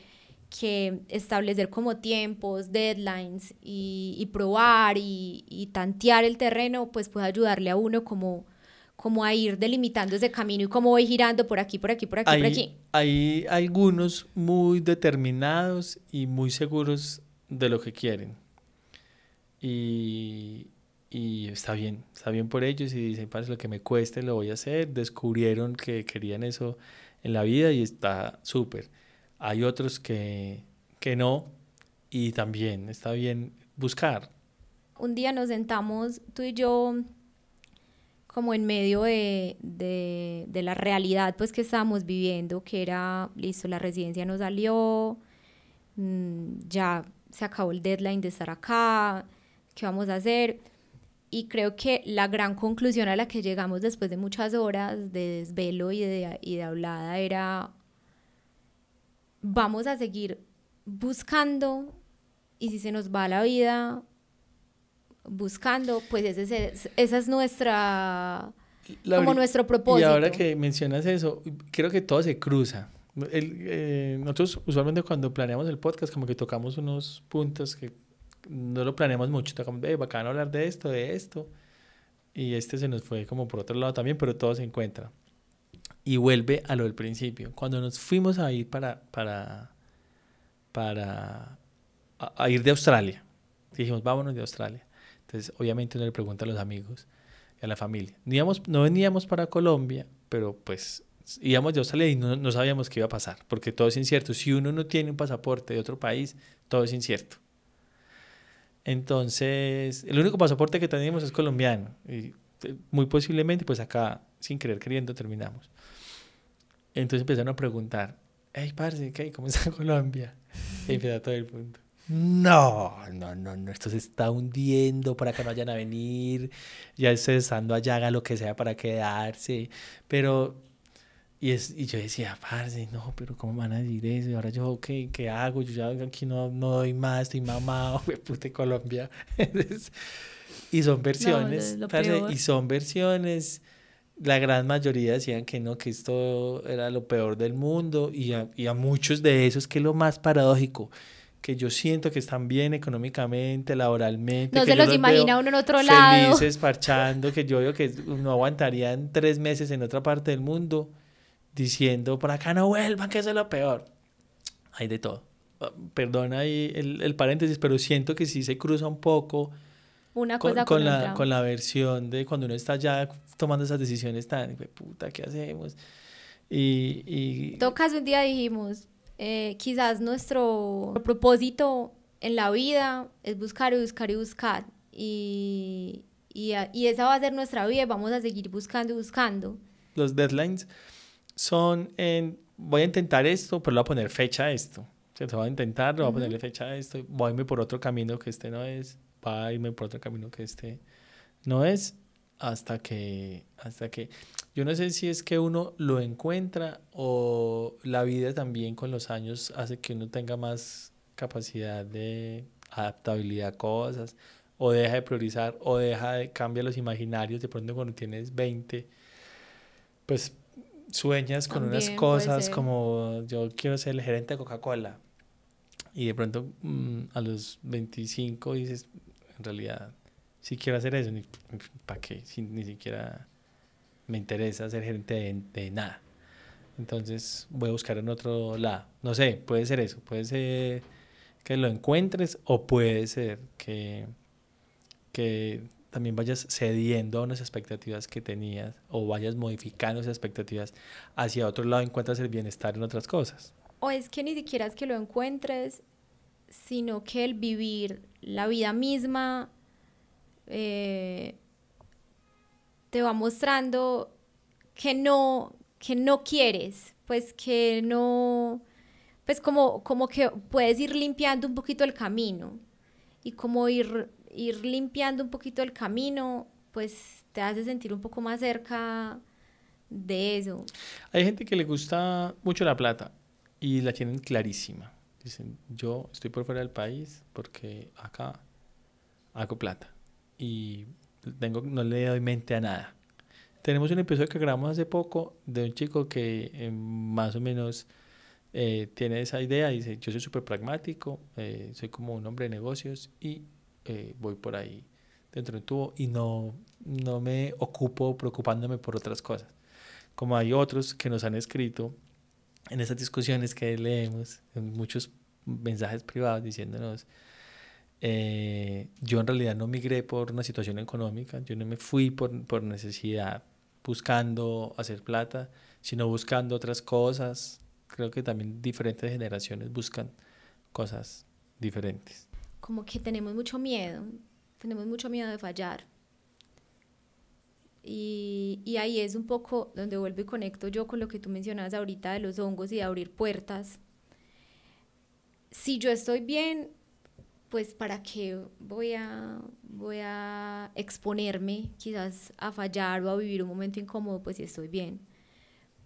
que establecer como tiempos, deadlines y, y probar y, y tantear el terreno, pues puede ayudarle a uno como como a ir delimitando ese camino y cómo voy girando por aquí, por aquí, por aquí, hay, por aquí. Hay algunos muy determinados y muy seguros de lo que quieren. Y, y está bien, está bien por ellos y dicen, para lo que me cueste lo voy a hacer. Descubrieron que querían eso en la vida y está súper. Hay otros que, que no y también está bien buscar. Un día nos sentamos tú y yo como en medio de, de, de, la realidad pues que estábamos viviendo, que era, listo, la residencia no salió, mmm, ya se acabó el deadline de estar acá, ¿qué vamos a hacer? Y creo que la gran conclusión a la que llegamos después de muchas horas de desvelo y de, y de hablada era, vamos a seguir buscando y si se nos va la vida, buscando, pues ese es, esa es nuestra, como nuestro propósito. Y ahora que mencionas eso, creo que todo se cruza. El, eh, nosotros usualmente cuando planeamos el podcast como que tocamos unos puntos que no lo planeamos mucho, tocamos, eh, bacán hablar de esto, de esto, y este se nos fue como por otro lado también, pero todo se encuentra. Y vuelve a lo del principio. Cuando nos fuimos a ir para, para, para a, a ir de Australia, dijimos, vámonos de Australia entonces, obviamente uno le pregunta a los amigos y a la familia. No, íbamos, no veníamos para Colombia, pero pues íbamos de Australia y no, no, sabíamos qué iba a pasar, porque todo es incierto. Si uno no tiene un pasaporte de otro país, todo es incierto. Entonces, el único pasaporte que tenemos es colombiano. Y eh, muy posiblemente, pues acá, sin querer queriendo, terminamos. Entonces empezaron a preguntar, hey, parce, ¿qué? ¿Cómo está [laughs] Colombia? Y empezó todo el punto no, no, no, no, esto se está hundiendo para que no vayan a venir, ya estoy estando allá, haga lo que sea para quedarse, pero, y, es, y yo decía, parce, no, pero ¿cómo van a decir eso? Y ahora yo, ¿qué, qué hago? Yo ya aquí no, no doy más, estoy mamado, [laughs] puta Colombia. [laughs] y son versiones, no, y son versiones, la gran mayoría decían que no, que esto era lo peor del mundo, y a, y a muchos de esos, que es lo más paradójico, que yo siento que están bien económicamente, laboralmente. No que se los, imagina uno en otro lado. Felices, parchando, que yo veo que no aguantarían tres meses en otra parte del mundo diciendo, por acá no vuelvan, que eso es lo peor. Hay de todo. Ah, perdona ahí el, el paréntesis, pero siento que sí se cruza un poco Una cosa con, con, la, con la versión de cuando uno está ya tomando esas decisiones tan, puta, ¿qué hacemos? Y, y... Caso, un día dijimos, eh, quizás nuestro propósito en la vida es buscar y buscar y buscar. Y, y, y, esa va a ser nuestra vida vamos a seguir buscando y buscando. Los deadlines son en, voy a intentar esto, pero le voy a poner fecha a esto. ¿cierto? Voy a intentar, le voy a ponerle fecha a esto, voy a irme por otro camino que este no es, voy a irme por otro camino que este no es, hasta que, hasta que, yo no sé si es que uno lo encuentra o la vida también con los años hace que uno tenga más capacidad de adaptabilidad a cosas, o deja de priorizar, o deja de cambiar los imaginarios, de pronto cuando tienes 20, pues sueñas con También unas cosas como yo quiero ser el gerente de Coca-Cola, y de pronto mm, a los 25 dices, en realidad, si quiero hacer eso, ¿para qué? Si ni siquiera me interesa ser gerente de, nada. Entonces voy a buscar en otro lado. No sé, puede ser eso, puede ser que lo encuentres o puede ser que, que también vayas cediendo a unas expectativas que tenías o vayas modificando esas expectativas hacia otro lado, encuentras el bienestar en otras cosas. O es que ni siquiera es que lo encuentres, sino que el vivir la vida misma eh, te va mostrando que no, que no quieres, pues que no, pues como, como que puedes ir limpiando un poquito el camino y como ir, ir limpiando un poquito el camino, pues te hace sentir un poco más cerca de eso. Hay gente que le gusta mucho la plata y la tienen clarísima. Dicen, yo estoy por fuera del país porque acá hago plata y tengo, no le doy mente a nada. Tenemos un episodio que grabamos hace poco de un chico que eh, más o menos eh, tiene esa idea dice, yo soy súper pragmático, eh, soy como un hombre de negocios y eh, voy por ahí dentro de un tubo y no, no me ocupo preocupándome por otras cosas. Como hay otros que nos han escrito en esas discusiones que leemos, en muchos mensajes privados diciéndonos, eh, yo en realidad no migré por una situación económica, yo no me fui por, por necesidad buscando hacer plata, sino buscando otras cosas. Creo que también diferentes generaciones buscan cosas diferentes. Como que tenemos mucho miedo, tenemos mucho miedo de fallar. Y, y, ahí es un poco donde vuelvo y conecto yo con lo que tú mencionabas ahorita de los hongos y de abrir puertas. Si yo estoy bien, pues para qué voy a, voy a exponerme quizás a fallar o a vivir un momento incómodo, pues si estoy bien.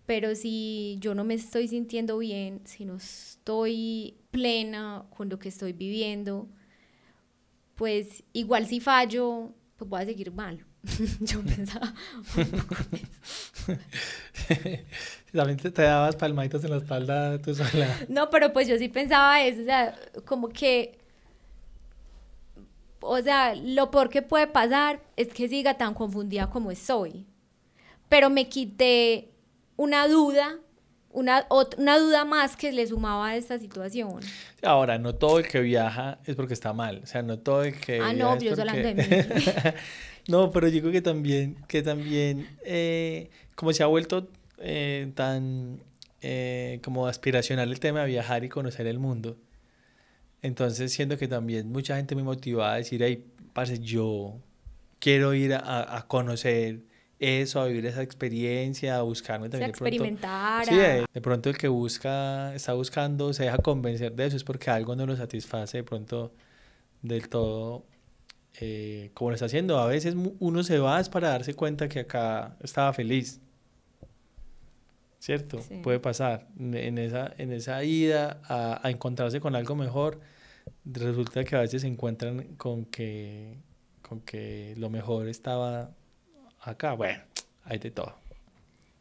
Pero si yo no me estoy sintiendo bien, si no estoy plena con lo que estoy viviendo, pues igual si fallo, pues voy a seguir mal. [laughs] yo pensaba [laughs] También te, te, dabas palmaditas en la espalda tú sola. No, pero pues yo sí pensaba eso, o sea, como que o sea, lo peor que puede pasar es que siga tan confundida como estoy. Pero me quité una duda, una, una duda más que le sumaba a esta situación. Ahora, no todo el que viaja es porque está mal. O sea, no todo el que. Ah, no, yo porque... de mí. [laughs] no, pero digo que también, que también, eh, como se ha vuelto eh, tan eh, como aspiracional el tema de viajar y conocer el mundo entonces siento que también mucha gente me motiva a decir, hey, parce, yo quiero ir a, a, conocer eso, a vivir esa experiencia, a buscarme también. a experimentar. sí, de, pronto el que busca, está buscando, se deja convencer de eso, es porque algo no lo satisface de pronto del todo eh, como lo está haciendo. A veces uno se va para darse cuenta que acá estaba feliz. ¿Cierto? Puede pasar. En esa, en esa ida a, a, encontrarse con algo mejor, resulta que a veces se encuentran con que, con que lo mejor estaba acá. Bueno, hay de todo.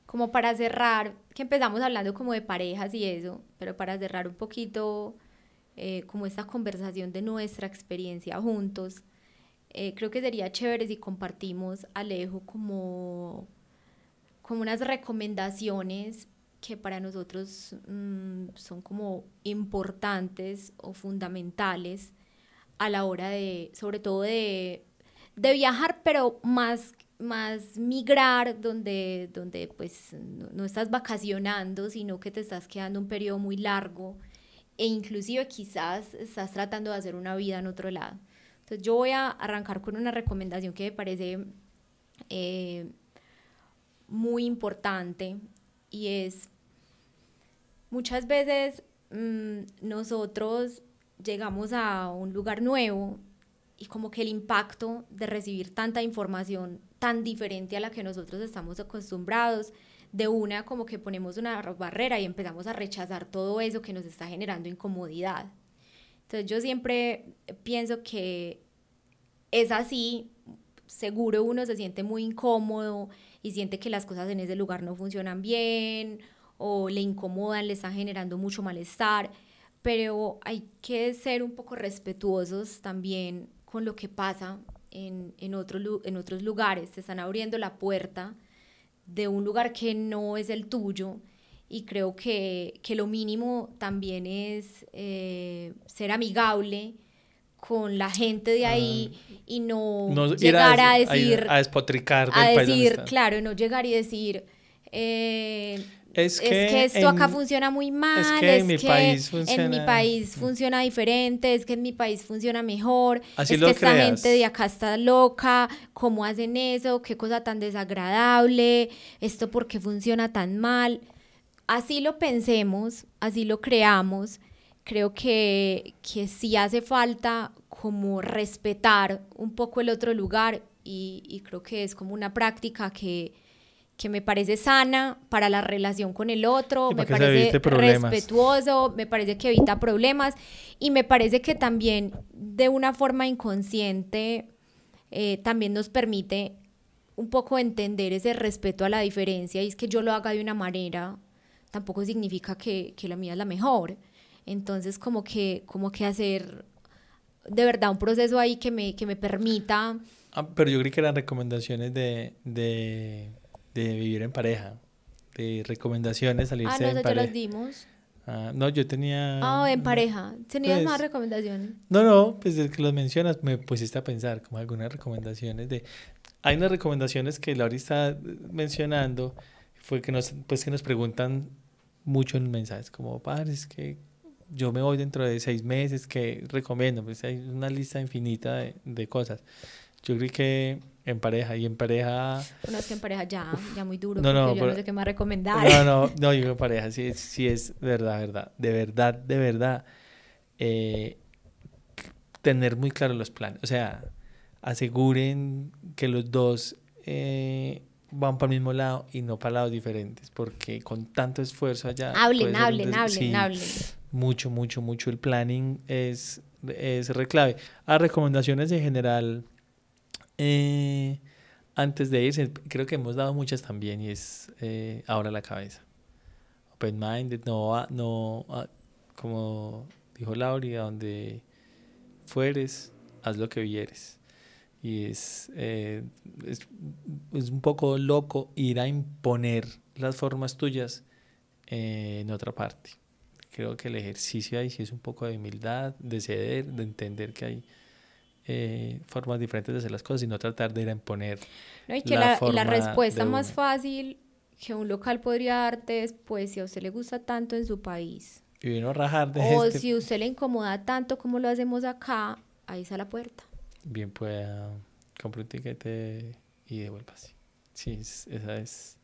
Como para cerrar, que empezamos hablando como de parejas y eso, pero para cerrar un poquito eh, como esta conversación de nuestra experiencia juntos, eh, creo que sería chévere si compartimos, Alejo, como como unas recomendaciones que para nosotros mm, son como importantes o fundamentales a la hora de, sobre todo de, de viajar, pero más, más migrar, donde, donde pues no, no, estás vacacionando, sino que te estás quedando un periodo muy largo e inclusive quizás estás tratando de hacer una vida en otro lado. Entonces yo voy a arrancar con una recomendación que me parece eh, muy importante y es muchas veces mmm, nosotros llegamos a un lugar nuevo y como que el impacto de recibir tanta información tan diferente a la que nosotros estamos acostumbrados, de una como que ponemos una barrera y empezamos a rechazar todo eso que nos está generando incomodidad. Entonces yo siempre pienso que es así, seguro uno se siente muy incómodo y siente que las cosas en ese lugar no funcionan bien o le incomodan, le están generando mucho malestar, pero hay que ser un poco respetuosos también con lo que pasa en, en, otro, en otros lugares. Te están abriendo la puerta de un lugar que no es el tuyo y creo que, que lo mínimo también es eh, ser amigable con la gente de ahí ah. y no, llegar a, decir... A, despotricar A decir, claro, no llegar y decir... Eh, es, que, esto acá funciona muy mal, es que, en, mi país funciona, en mi país funciona diferente, es que en mi país funciona mejor, Así es que esta gente de acá está loca, cómo hacen eso, qué cosa tan desagradable, esto por qué funciona tan mal. Así lo pensemos, así lo creamos, creo que, que sí hace falta como respetar un poco el otro lugar y, y creo que es como una práctica que, que me parece sana para la relación con el otro, me parece respetuoso, me parece que evita problemas y me parece que también de una forma inconsciente eh, también nos permite un poco entender ese respeto a la diferencia y es que yo lo haga de una manera tampoco significa que, que la mía es la mejor. Entonces, como que, como que hacer de verdad un proceso ahí que me, que me permita Ah, pero yo creí que eran recomendaciones de, de, de vivir en pareja. De recomendaciones salirse ah, en no, pareja. las dimos. Ah, no, yo tenía... Ah, en pareja. ¿Tenías Pues, más recomendaciones? No, no, pues desde que los mencionas me pusiste a pensar como algunas recomendaciones de... Hay unas recomendaciones que Laura está mencionando, fue que nos, pues que nos preguntan mucho en mensajes, como, padre, es que yo me voy dentro de seis meses, ¿qué recomiendo? Pues hay una lista infinita de, de cosas. Yo creo que en pareja, y en pareja... Bueno, es que en pareja ya, ya muy duro, No, no, yo pero- no sé qué más recomendar. No, no, [laughs] no, yo en pareja, sí, es- sí es verdad, verdad, de verdad, de verdad, eh, tener muy claros los planes. O sea, aseguren que los dos eh, van para el mismo lado y no para lados diferentes, porque con tanto esfuerzo allá... hablen, un hablen, des- hablen, sí, hablen. Mucho, mucho, mucho. El planning es, es re clave. A recomendaciones en general, eh, antes de irse, creo que hemos dado muchas también y es eh, ahora la cabeza. Open minded, no, no, a- como dijo Lauri, a donde fueres, haz lo que vieres. Y es, eh, es, es un poco loco ir a imponer las formas tuyas en otra parte. Creo que el ejercicio ahí sí es un poco de humildad, de ceder, de entender que hay eh, formas diferentes de hacer las cosas y no tratar de ir a imponer. No, y que la la, la respuesta más uno. fácil que un local podría darte es, pues, si a usted le gusta tanto en su país, Y vino a rajar de o este, si a usted le incomoda tanto como lo hacemos acá, ahí está la puerta. bien pueda comprar un tiquete y devuélvase. Sí, es- esa es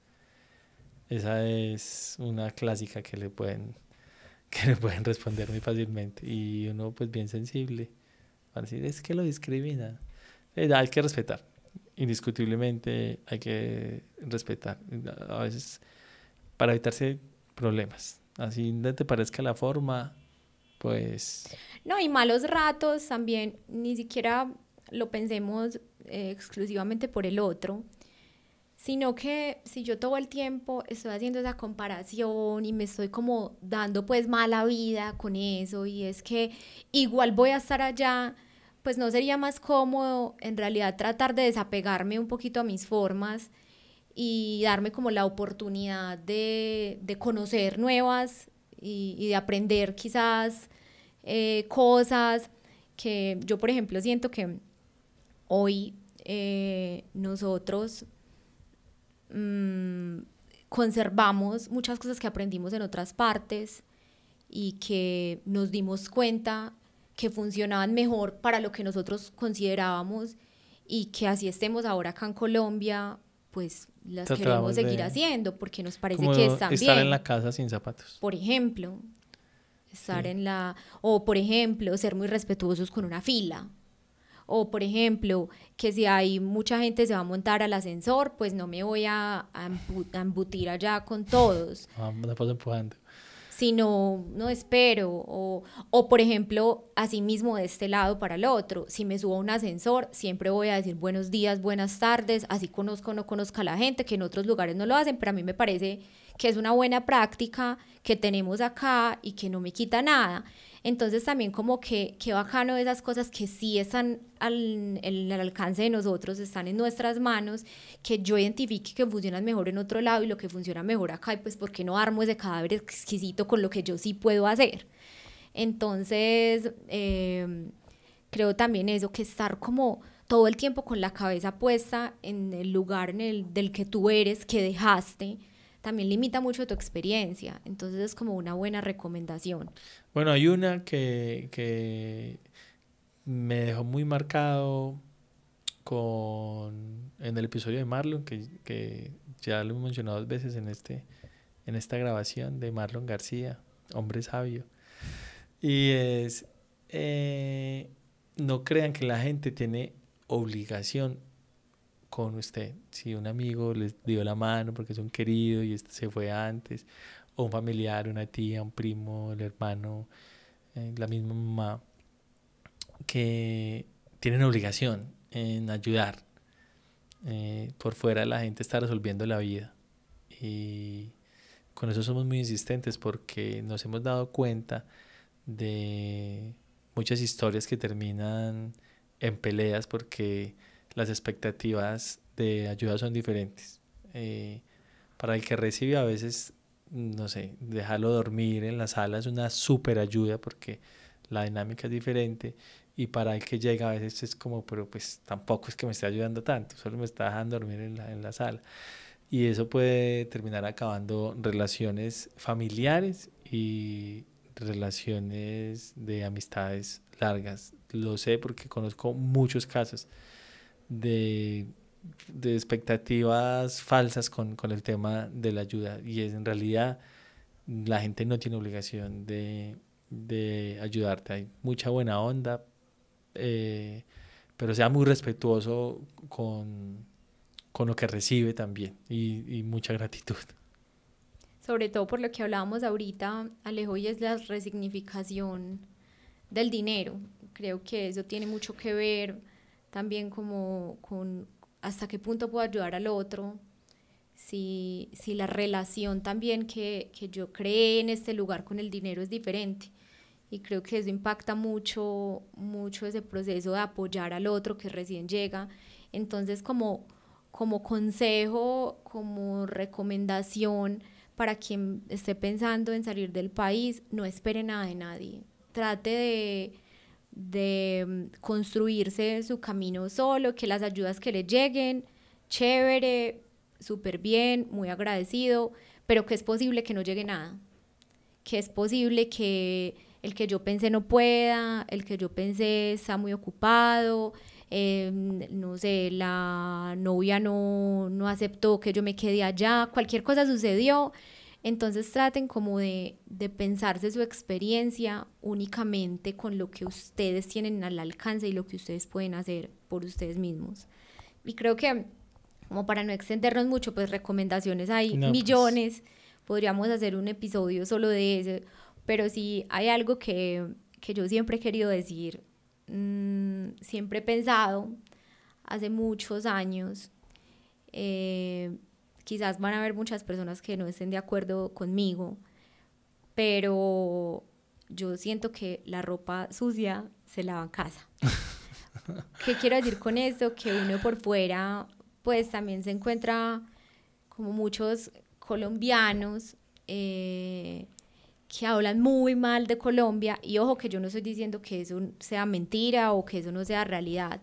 esa es una clásica que le pueden que le pueden responder muy fácilmente y uno pues bien sensible es que lo discrimina. Eh, hay que respetar. Indiscutiblemente hay que respetar. A veces para evitarse problemas. Así no te parezca la forma, pues No, y malos ratos también, ni siquiera lo pensemos eh, exclusivamente por el otro, sino que si yo todo el tiempo estoy haciendo esa comparación y me estoy como dando pues mala vida con eso y es que igual voy a estar allá, pues no sería más cómodo en realidad tratar de desapegarme un poquito a mis formas y darme como la oportunidad de, de conocer nuevas y, de aprender quizás eh, cosas que yo, por ejemplo, siento que hoy eh, nosotros mm, conservamos muchas cosas que aprendimos en otras partes y que nos dimos cuenta que funcionaban mejor para lo que nosotros considerábamos y que así estemos ahora acá en Colombia, pues las Tratamos queremos seguir de- haciendo porque nos parece como que están estar bien en la casa sin zapatos. por ejemplo, estar Sí. en la, o por ejemplo, ser muy respetuosos con una fila, o por ejemplo, que si hay mucha gente se va a montar al ascensor, pues no me voy a, a embu- a embutir allá con todos, Ah, me paso empujando. sino no espero, o, o por ejemplo, así mismo de este lado para el otro, si me subo a un ascensor, siempre voy a decir buenos días, buenas tardes, así conozco o no conozca a la gente, que en otros lugares no lo hacen, pero a mí me parece que es una buena práctica que tenemos acá y que no me quita nada. Entonces también como que, que bacano esas cosas que sí están al, al alcance de nosotros, están en nuestras manos, que yo identifique que funcionan mejor en otro lado y lo que funciona mejor acá, y pues ¿por qué no armo ese cadáver exquisito con lo que yo sí puedo hacer? Entonces, eh, creo también eso, que estar como todo el tiempo con la cabeza puesta en el lugar en el, del que tú eres, que dejaste, también limita mucho tu experiencia. Entonces es como una buena recomendación. Bueno, hay una que, que me dejó muy marcado con en el episodio de Marlon, que, que ya lo hemos mencionado dos veces en este, en esta grabación de Marlon García, hombre sabio. Y es eh, no crean que la gente tiene obligación con usted. Si un amigo les dio la mano porque es un querido y este se fue antes, o un familiar, una tía, un primo, el hermano, eh, la misma mamá, que tienen obligación en ayudar. Eh, por fuera la gente está resolviendo la vida. Y con eso somos muy insistentes porque nos hemos dado cuenta de muchas historias que terminan en peleas porque las expectativas de ayuda son diferentes. Eh, para el que recibe a veces, no sé, dejarlo dormir en la sala es una súper ayuda porque la dinámica es diferente y para el que llega a veces es como, pero pues tampoco es que me esté ayudando tanto, solo me está dejando dormir en la, en la sala. Y eso puede terminar acabando relaciones familiares y relaciones de amistades largas. Lo sé porque conozco muchos casos de, de expectativas falsas con, con, el tema de la ayuda y es en realidad la gente no tiene obligación de, de ayudarte. Hay mucha buena onda, eh, pero sea muy respetuoso con, con lo que recibe también y, y, mucha gratitud. Sobre todo por lo que hablábamos ahorita, Alejo, y es la resignificación del dinero. Creo que eso tiene mucho que ver también como con hasta qué punto puedo ayudar al otro, si, si la relación también que, que yo creé en este lugar con el dinero es diferente y creo que eso impacta mucho, mucho ese proceso de apoyar al otro que recién llega. Entonces, como, como consejo, como recomendación para quien esté pensando en salir del país, no espere nada de nadie. Trate de, de mm, construirse su camino solo, que las ayudas que le lleguen, chévere, súper bien, muy agradecido, pero que es posible que no llegue nada, que es posible que el que yo pensé no pueda, el que yo pensé está muy ocupado, em, no sé, la novia no, no aceptó que yo me quede allá, cualquier cosa sucedió. Entonces traten como de, de pensarse su experiencia únicamente con lo que ustedes tienen al alcance y lo que ustedes pueden hacer por ustedes mismos. Y creo que, como para no extendernos mucho, pues recomendaciones hay pues. millones. Podríamos hacer un episodio solo de eso pero sí hay algo que, que yo siempre he querido decir, mmm, siempre he pensado, hace muchos años, eh, quizás van a haber muchas personas que no estén de acuerdo conmigo, pero yo siento que la ropa sucia se lava en casa. [laughs] ¿Qué quiero decir con esto? Que uno por fuera, pues también se encuentra como muchos colombianos eh, que hablan muy mal de Colombia y ojo que yo no estoy diciendo que eso sea mentira o que eso no sea realidad,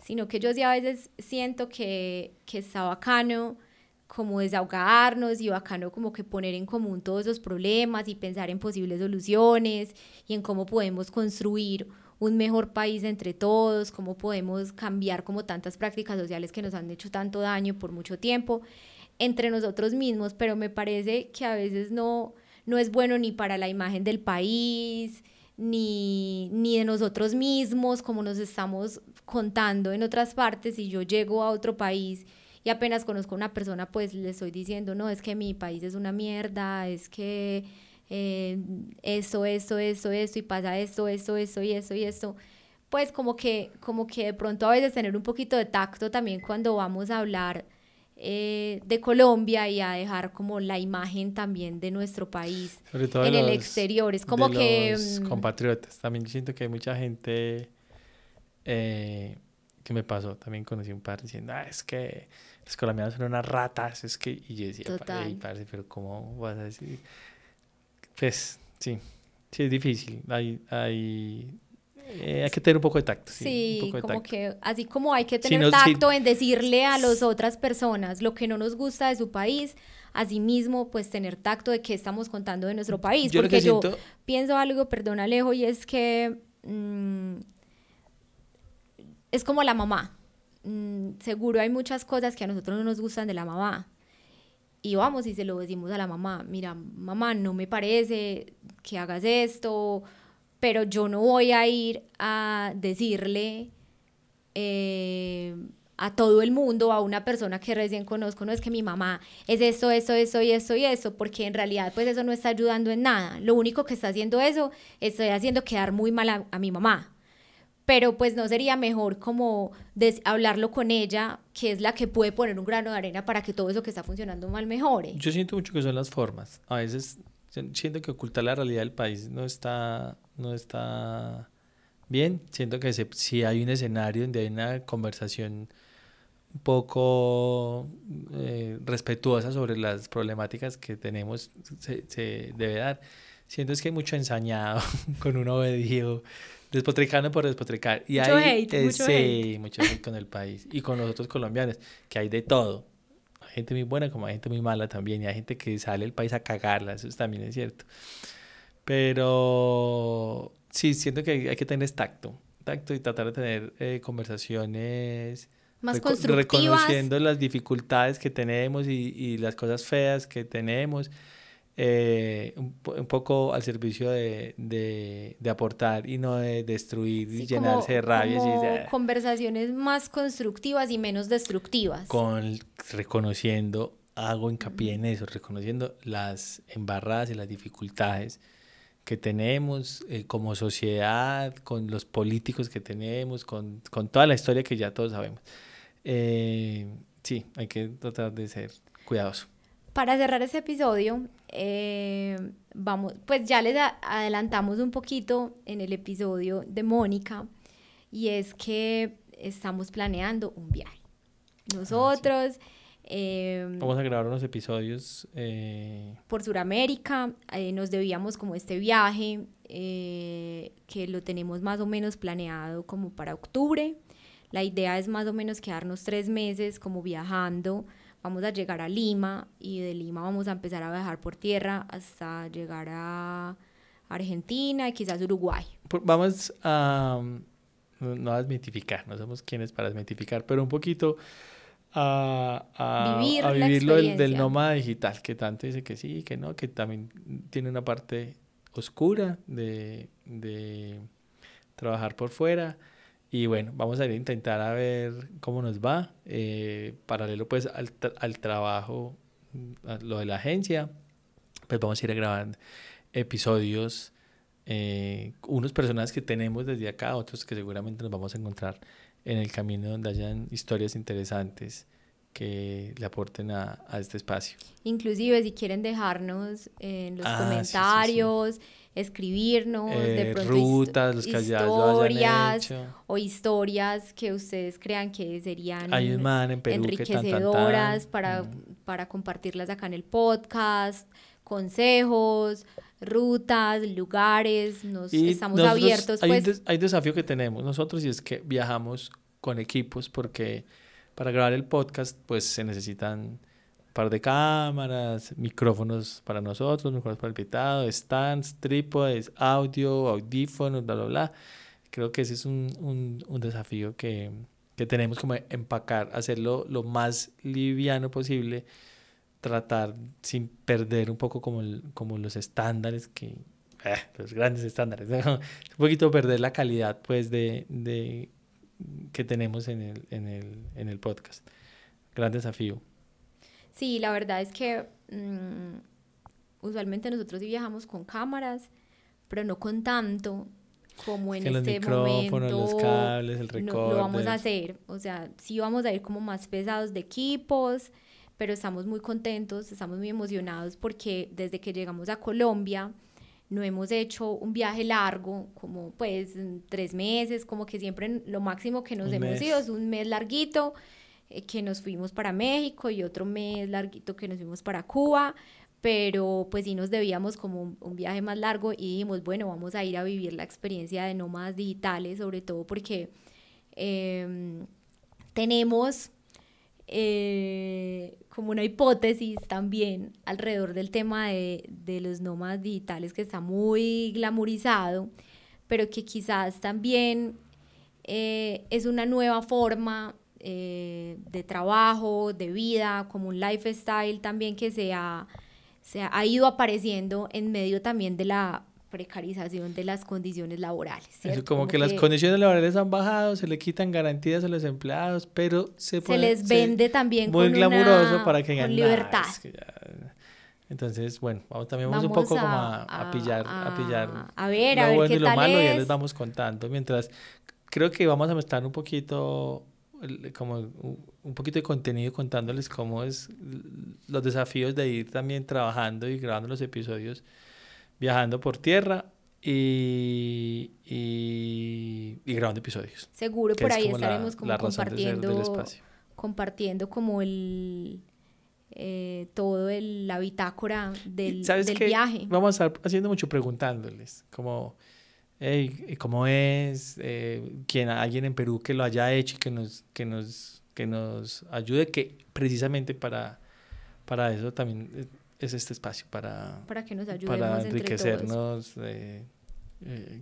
sino que yo sí a veces siento que, que está bacano como desahogarnos y bacano como que poner en común todos esos problemas y pensar en posibles soluciones y en cómo podemos construir un mejor país entre todos, cómo podemos cambiar como tantas prácticas sociales que nos han hecho tanto daño por mucho tiempo entre nosotros mismos, pero me parece que a veces no, no es bueno ni para la imagen del país, ni, ni de nosotros mismos, como nos estamos contando en otras partes, y yo llego a otro país y apenas conozco a una persona, pues le estoy diciendo, no, es que mi país es una mierda, es que eh, esto, esto, esto, esto, y pasa esto, esto, esto, y esto, y esto. Pues como que, como que de pronto a veces tener un poquito de tacto también cuando vamos a hablar eh, de Colombia y a dejar como la imagen también de nuestro país en el exterior. Es como que... Los mm, compatriotas. También siento que hay mucha gente eh, que me pasó. También conocí un par diciendo, ah, es que los colombianos son unas ratas. Es que... Y yo decía, parce, pero ¿cómo vas a decir? Pues sí, sí es difícil. Hay, hay eh, hay que tener un poco de tacto. Sí, como que así como hay que tener tacto en decirle a las otras personas lo que no nos gusta de su país, asimismo, pues tener tacto de qué estamos contando de nuestro país. porque yo pienso algo, perdón Alejo, y es que mm, es como la mamá. Mm, seguro hay muchas cosas que a nosotros no nos gustan de la mamá. Y vamos y se lo decimos a la mamá, mira, mamá, no me parece que hagas esto, pero yo no voy a ir a decirle eh, a todo el mundo, a una persona que recién conozco, no es que mi mamá es esto, esto, esto y esto y esto, porque en realidad pues eso no está ayudando en nada. Lo único que está haciendo eso, estoy haciendo quedar muy mal a, mi mamá. Pero pues no sería mejor como hablarlo con ella, que es la que puede poner un grano de arena para que todo eso que está funcionando mal mejore. Yo siento mucho que son las formas. A veces siento que ocultar la realidad del país no está no está bien. Siento que si hay un escenario donde hay una conversación un poco eh, respetuosa sobre las problemáticas que tenemos, se, se, debe dar. Siento es que hay mucho ensañado [laughs] con un obedido, despotricando por despotricar. Y mucho hay, hate, mucho sí, mucho hate con el país y con los otros colombianos, que hay de todo. Hay gente muy buena como hay gente muy mala también y hay gente que sale del país a cagarla, eso también es cierto. Pero sí, siento que hay, que tener tacto, tacto y tratar de tener eh, conversaciones más constructivas. Reconociendo las dificultades que tenemos y, y las cosas feas que tenemos. Eh, un, un, poco al servicio de, de, de, aportar y no de destruir y llenarse de rabia. y conversaciones más constructivas y menos destructivas. Con reconociendo, hago hincapié en eso, reconociendo las embarradas y las dificultades que tenemos eh, como sociedad, con los políticos que tenemos, con, con, toda la historia que ya todos sabemos. Eh, sí, hay que tratar de ser cuidadoso. Para cerrar este episodio, eh, vamos, pues ya les adelantamos un poquito en el episodio de Mónica, y es que estamos planeando un viaje. Nosotros... Ah, eh, Vamos a grabar unos episodios. Eh... Por Sudamérica, eh, nos debíamos como este viaje, eh, que lo tenemos más o menos planeado como para octubre. La idea es más o menos quedarnos tres meses como viajando. Vamos a llegar a Lima y de Lima vamos a empezar a viajar por tierra hasta llegar a Argentina y quizás Uruguay. Vamos a, no a desmitificar, no somos quienes para desmitificar, pero un poquito a, a, Vivir a vivirlo del, del nómada digital, que tanto dice que sí, que no, que también tiene una parte oscura de, de trabajar por fuera. Y bueno, vamos a ir a intentar a ver cómo nos va. Eh, paralelo pues al, al trabajo, a lo de la agencia, pues vamos a ir a grabar episodios, eh, unos personajes que tenemos desde acá, otros que seguramente nos vamos a encontrar en el camino donde hayan historias interesantes que le aporten a, a este espacio. Inclusive si quieren dejarnos en los ah, comentarios, escribirnos de eh, pronto rutas, los que historias o historias que ustedes crean que serían enriquecedoras para, mm. para compartirlas acá en el podcast, consejos, rutas, lugares, nos estamos abiertos. Pues. Hay, desafío que tenemos nosotros y es que viajamos con equipos porque para grabar el podcast pues se necesitan par de cámaras, micrófonos para nosotros, micrófonos para el invitado, stands, trípodes, audio, audífonos, bla, bla, bla. Creo que ese es un, un, un desafío que, que tenemos como empacar, hacerlo lo más liviano posible tratar sin perder un poco como, el, como los estándares que eh, los grandes estándares [laughs] un poquito perder la calidad pues de, de que tenemos en el, en, el, en el podcast gran desafío sí la verdad es que mmm, usualmente nosotros sí viajamos con cámaras pero no con tanto como en este momento los cables, el recorder. lo vamos a hacer o sea sí vamos a ir como más pesados de equipos pero estamos muy contentos, estamos muy emocionados porque desde que llegamos a Colombia no hemos hecho un viaje largo, como pues tres meses, como que siempre lo máximo que nos hemos ido es un mes larguito, eh, que nos fuimos para México y otro mes larguito que nos fuimos para Cuba, pero pues sí nos debíamos como un, viaje más largo y dijimos, bueno, vamos a ir a vivir la experiencia de nómadas digitales, sobre todo porque em, tenemos eh, como una hipótesis también alrededor del tema de, de los nómadas digitales que está muy glamorizado, pero que quizás también eh, es una nueva forma eh, de trabajo, de vida, como un lifestyle también que se ha, se ha ido apareciendo en medio también de la precarización de las condiciones laborales. ¿cierto? como, que, las condiciones laborales han bajado, se le quitan garantías a los empleados, pero se, se les vende también muy con glamuroso para que ganen libertad. entonces, bueno, vamos, también vamos, un poco a, como a, pillar, a, pillar a ver, lo a ver bueno qué y lo malo, ya les vamos contando. Mientras creo que vamos a mostrar un poquito como un poquito de contenido contándoles cómo es los desafíos de ir también trabajando y grabando los episodios viajando por tierra y, y, y grabando episodios. Seguro, por ahí estaremos como compartiendo, compartiendo como el eh, todo el, la bitácora del, del viaje. Vamos a estar haciendo mucho preguntándoles, como, hey, ¿cómo es? Eh, ¿quién, alguien en Perú que lo haya hecho y que nos, que nos, que nos ayude, que precisamente para, para eso también es este espacio, para, para que nos ayudemos para enriquecernos eh,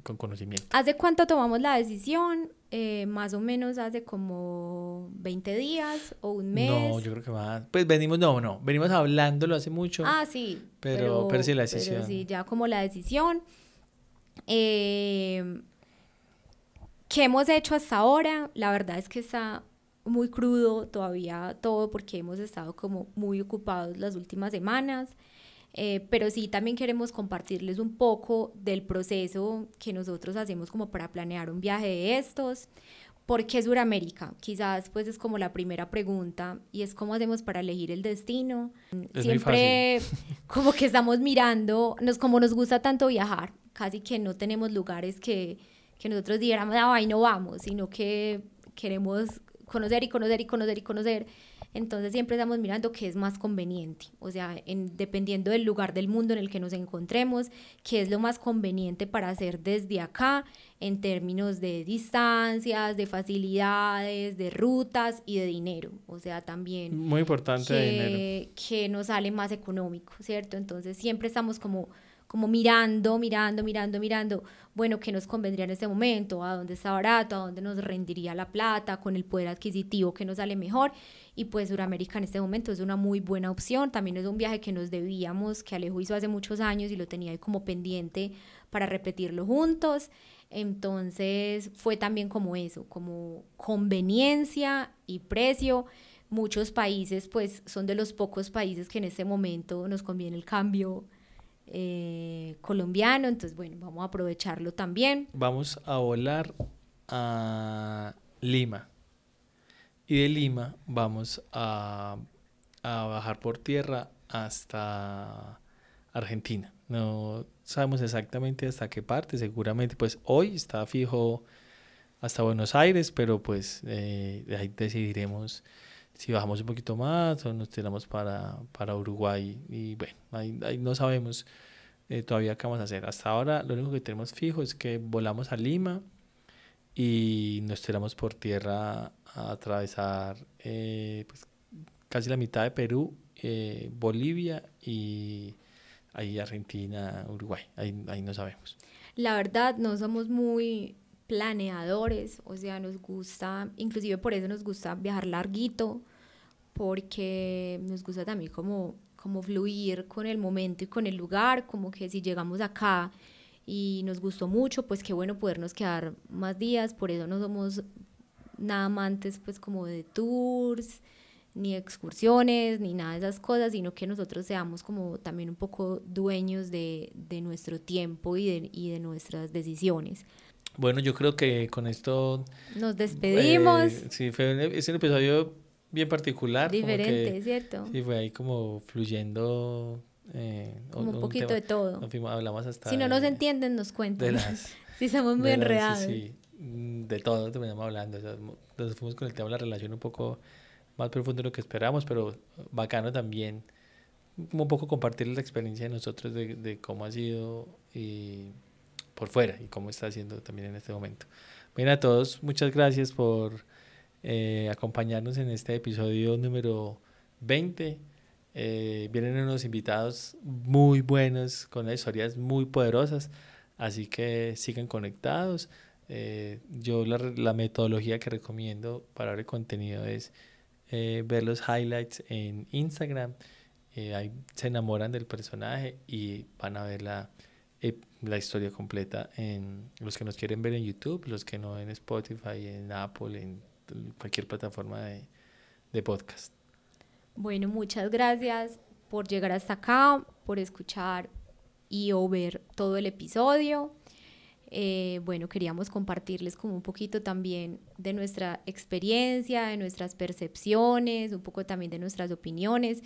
con conocimiento. ¿Hace cuánto tomamos la decisión? Eh, más o menos hace como 20 días o un mes. No, yo creo que más. Pues venimos, no, no, venimos hablándolo hace mucho. Ah, sí. Pero, pero, sí, la decisión. sí, ya como la decisión. Eh, ¿Qué hemos hecho hasta ahora? La verdad es que está muy crudo todavía todo porque hemos estado como muy ocupados las últimas semanas. Eh, pero sí también queremos compartirles un poco del proceso que nosotros hacemos como para planear un viaje de estos. ¿Por qué Suramérica? Quizás pues es como la primera pregunta y es cómo hacemos para elegir el destino. Siempre [laughs] como que estamos mirando, nos, como nos gusta tanto viajar, casi que no tenemos lugares que, que nosotros dijéramos, ah, ahí no vamos, sino que queremos conocer y conocer y conocer y conocer. Entonces siempre estamos mirando qué es más conveniente, o sea, en, dependiendo del lugar del mundo en el que nos encontremos, qué es lo más conveniente para hacer desde acá en términos de distancias, de facilidades, de rutas y de dinero. O sea, también... Muy importante que, dinero. Que nos sale más económico, ¿cierto? Entonces siempre estamos como como mirando, mirando, mirando, mirando, bueno, ¿qué nos convendría en este momento? ¿A dónde está barato? ¿A dónde nos rendiría la plata? Con el poder adquisitivo que nos sale mejor. Y pues Suramérica en este momento es una muy buena opción. También es un viaje que nos debíamos, que Alejo hizo hace muchos años y lo tenía ahí como pendiente para repetirlo juntos. Entonces fue también como eso, como conveniencia y precio muchos países, pues son de los pocos países que en este momento nos conviene el cambio eh, colombiano, entonces bueno, vamos a aprovecharlo también. Vamos a volar a Lima y de Lima vamos a, a bajar por tierra hasta Argentina. No sabemos exactamente hasta qué parte, seguramente pues hoy está fijo hasta Buenos Aires, pero pues eh, ahí decidiremos si bajamos un poquito más o nos tiramos para, para Uruguay. Y bueno, ahí, no sabemos eh, todavía qué vamos a hacer. Hasta ahora lo único que tenemos fijo es que volamos a Lima y nos tiramos por tierra a atravesar eh, pues, casi la mitad de Perú, eh, Bolivia y ahí Argentina, Uruguay. Ahí, ahí no sabemos. La verdad, no somos muy planeadores, o sea, nos gusta, inclusive por eso nos gusta viajar larguito, porque nos gusta también como, como fluir con el momento y con el lugar, como que si llegamos acá y nos gustó mucho, pues qué bueno podernos quedar más días, por eso no somos nada amantes pues como de tours, ni excursiones, ni nada de esas cosas, sino que nosotros seamos como también un poco dueños de, de nuestro tiempo y de, y de nuestras decisiones. Bueno, yo creo que con esto... Nos despedimos. Eh, sí, fue es un episodio bien particular. Diferente, ¿cierto? Sí, fue ahí como fluyendo. Eh, como un, poquito de todo. hablamos hasta. Si no nos entienden, nos cuentan. si [laughs] somos muy enredados. Sí, mm, de todo terminamos hablando. nos fuimos con el tema de la relación un poco más profundo de lo que esperábamos, pero bacano también. Como un poco compartir la experiencia de nosotros de, de cómo ha sido y por fuera y cómo está haciendo también en este momento. Bien a todos, muchas gracias por eh, acompañarnos en este episodio número 20. Eh, vienen unos invitados muy buenos, con historias muy poderosas, así que sigan conectados. Eh, yo la, la, metodología que recomiendo para el contenido es ver los highlights en Instagram. ahí se enamoran del personaje y van a ver la, la historia completa en los que nos quieren ver en YouTube, los que no en Spotify, en Apple, en cualquier plataforma de, de podcast. Bueno, muchas gracias por llegar hasta acá, por escuchar y o ver todo el episodio. Eh, bueno, queríamos compartirles como un poquito también de nuestra experiencia, de nuestras percepciones, un poco también de nuestras opiniones.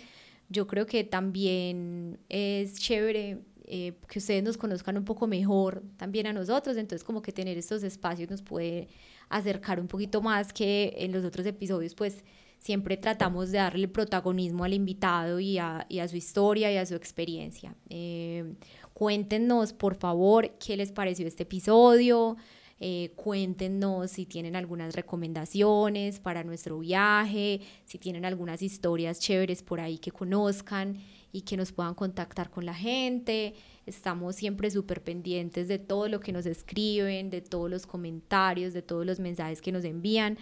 Yo creo que también es chévere eh, que ustedes nos conozcan un poco mejor también a nosotros, entonces como que tener estos espacios nos puede acercar un poquito más que en los otros episodios, pues siempre tratamos de darle protagonismo al invitado y a, y a su historia y a su experiencia. Eh, cuéntenos, por favor, qué les pareció este episodio. Eh, cuéntenos si tienen algunas recomendaciones para nuestro viaje, si tienen algunas historias chéveres por ahí que conozcan y que nos puedan contactar con la gente. Estamos siempre súper pendientes de todo lo que nos escriben, de todos los comentarios, de todos los mensajes que nos envían.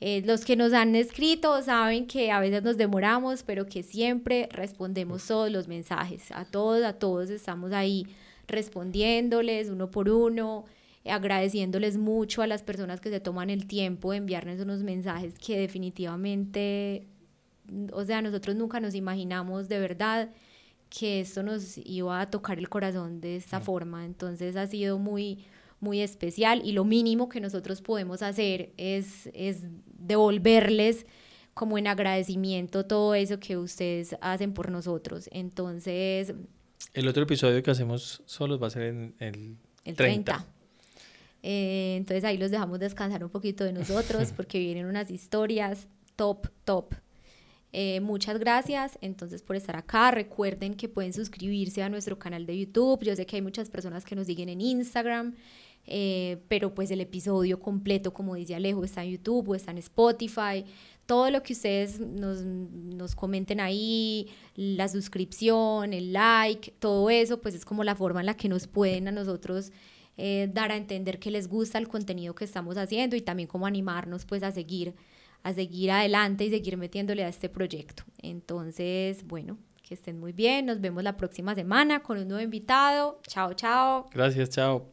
Eh, los que nos han escrito saben que a veces nos demoramos, pero que siempre respondemos todos los mensajes. A todos, a todos estamos ahí respondiéndoles uno por uno, agradeciéndoles mucho a las personas que se toman el tiempo de enviarnos unos mensajes que definitivamente, o sea, nosotros nunca nos imaginamos de verdad que esto nos iba a tocar el corazón de esta forma. Entonces ha sido muy muy especial y lo mínimo que nosotros podemos hacer es, es devolverles como en agradecimiento todo eso que ustedes hacen por nosotros. Entonces... El otro episodio que hacemos solos va a ser en el, el 30. Eh, entonces ahí los dejamos descansar un poquito de nosotros [laughs] porque vienen unas historias top, top. Eh, muchas gracias entonces por estar acá. Recuerden que pueden suscribirse a nuestro canal de YouTube. Yo sé que hay muchas personas que nos siguen en Instagram. Eh, pero pues el episodio completo, como dice Alejo, está en YouTube o está en Spotify. Todo lo que ustedes nos, nos comenten ahí, la suscripción, el like, todo eso, pues es como la forma en la que nos pueden a nosotros eh, dar a entender que les gusta el contenido que estamos haciendo y también como animarnos pues a seguir, a seguir adelante y seguir metiéndole a este proyecto. Entonces, bueno, que estén muy bien, nos vemos la próxima semana con un nuevo invitado. Chao, chao. Gracias, chao.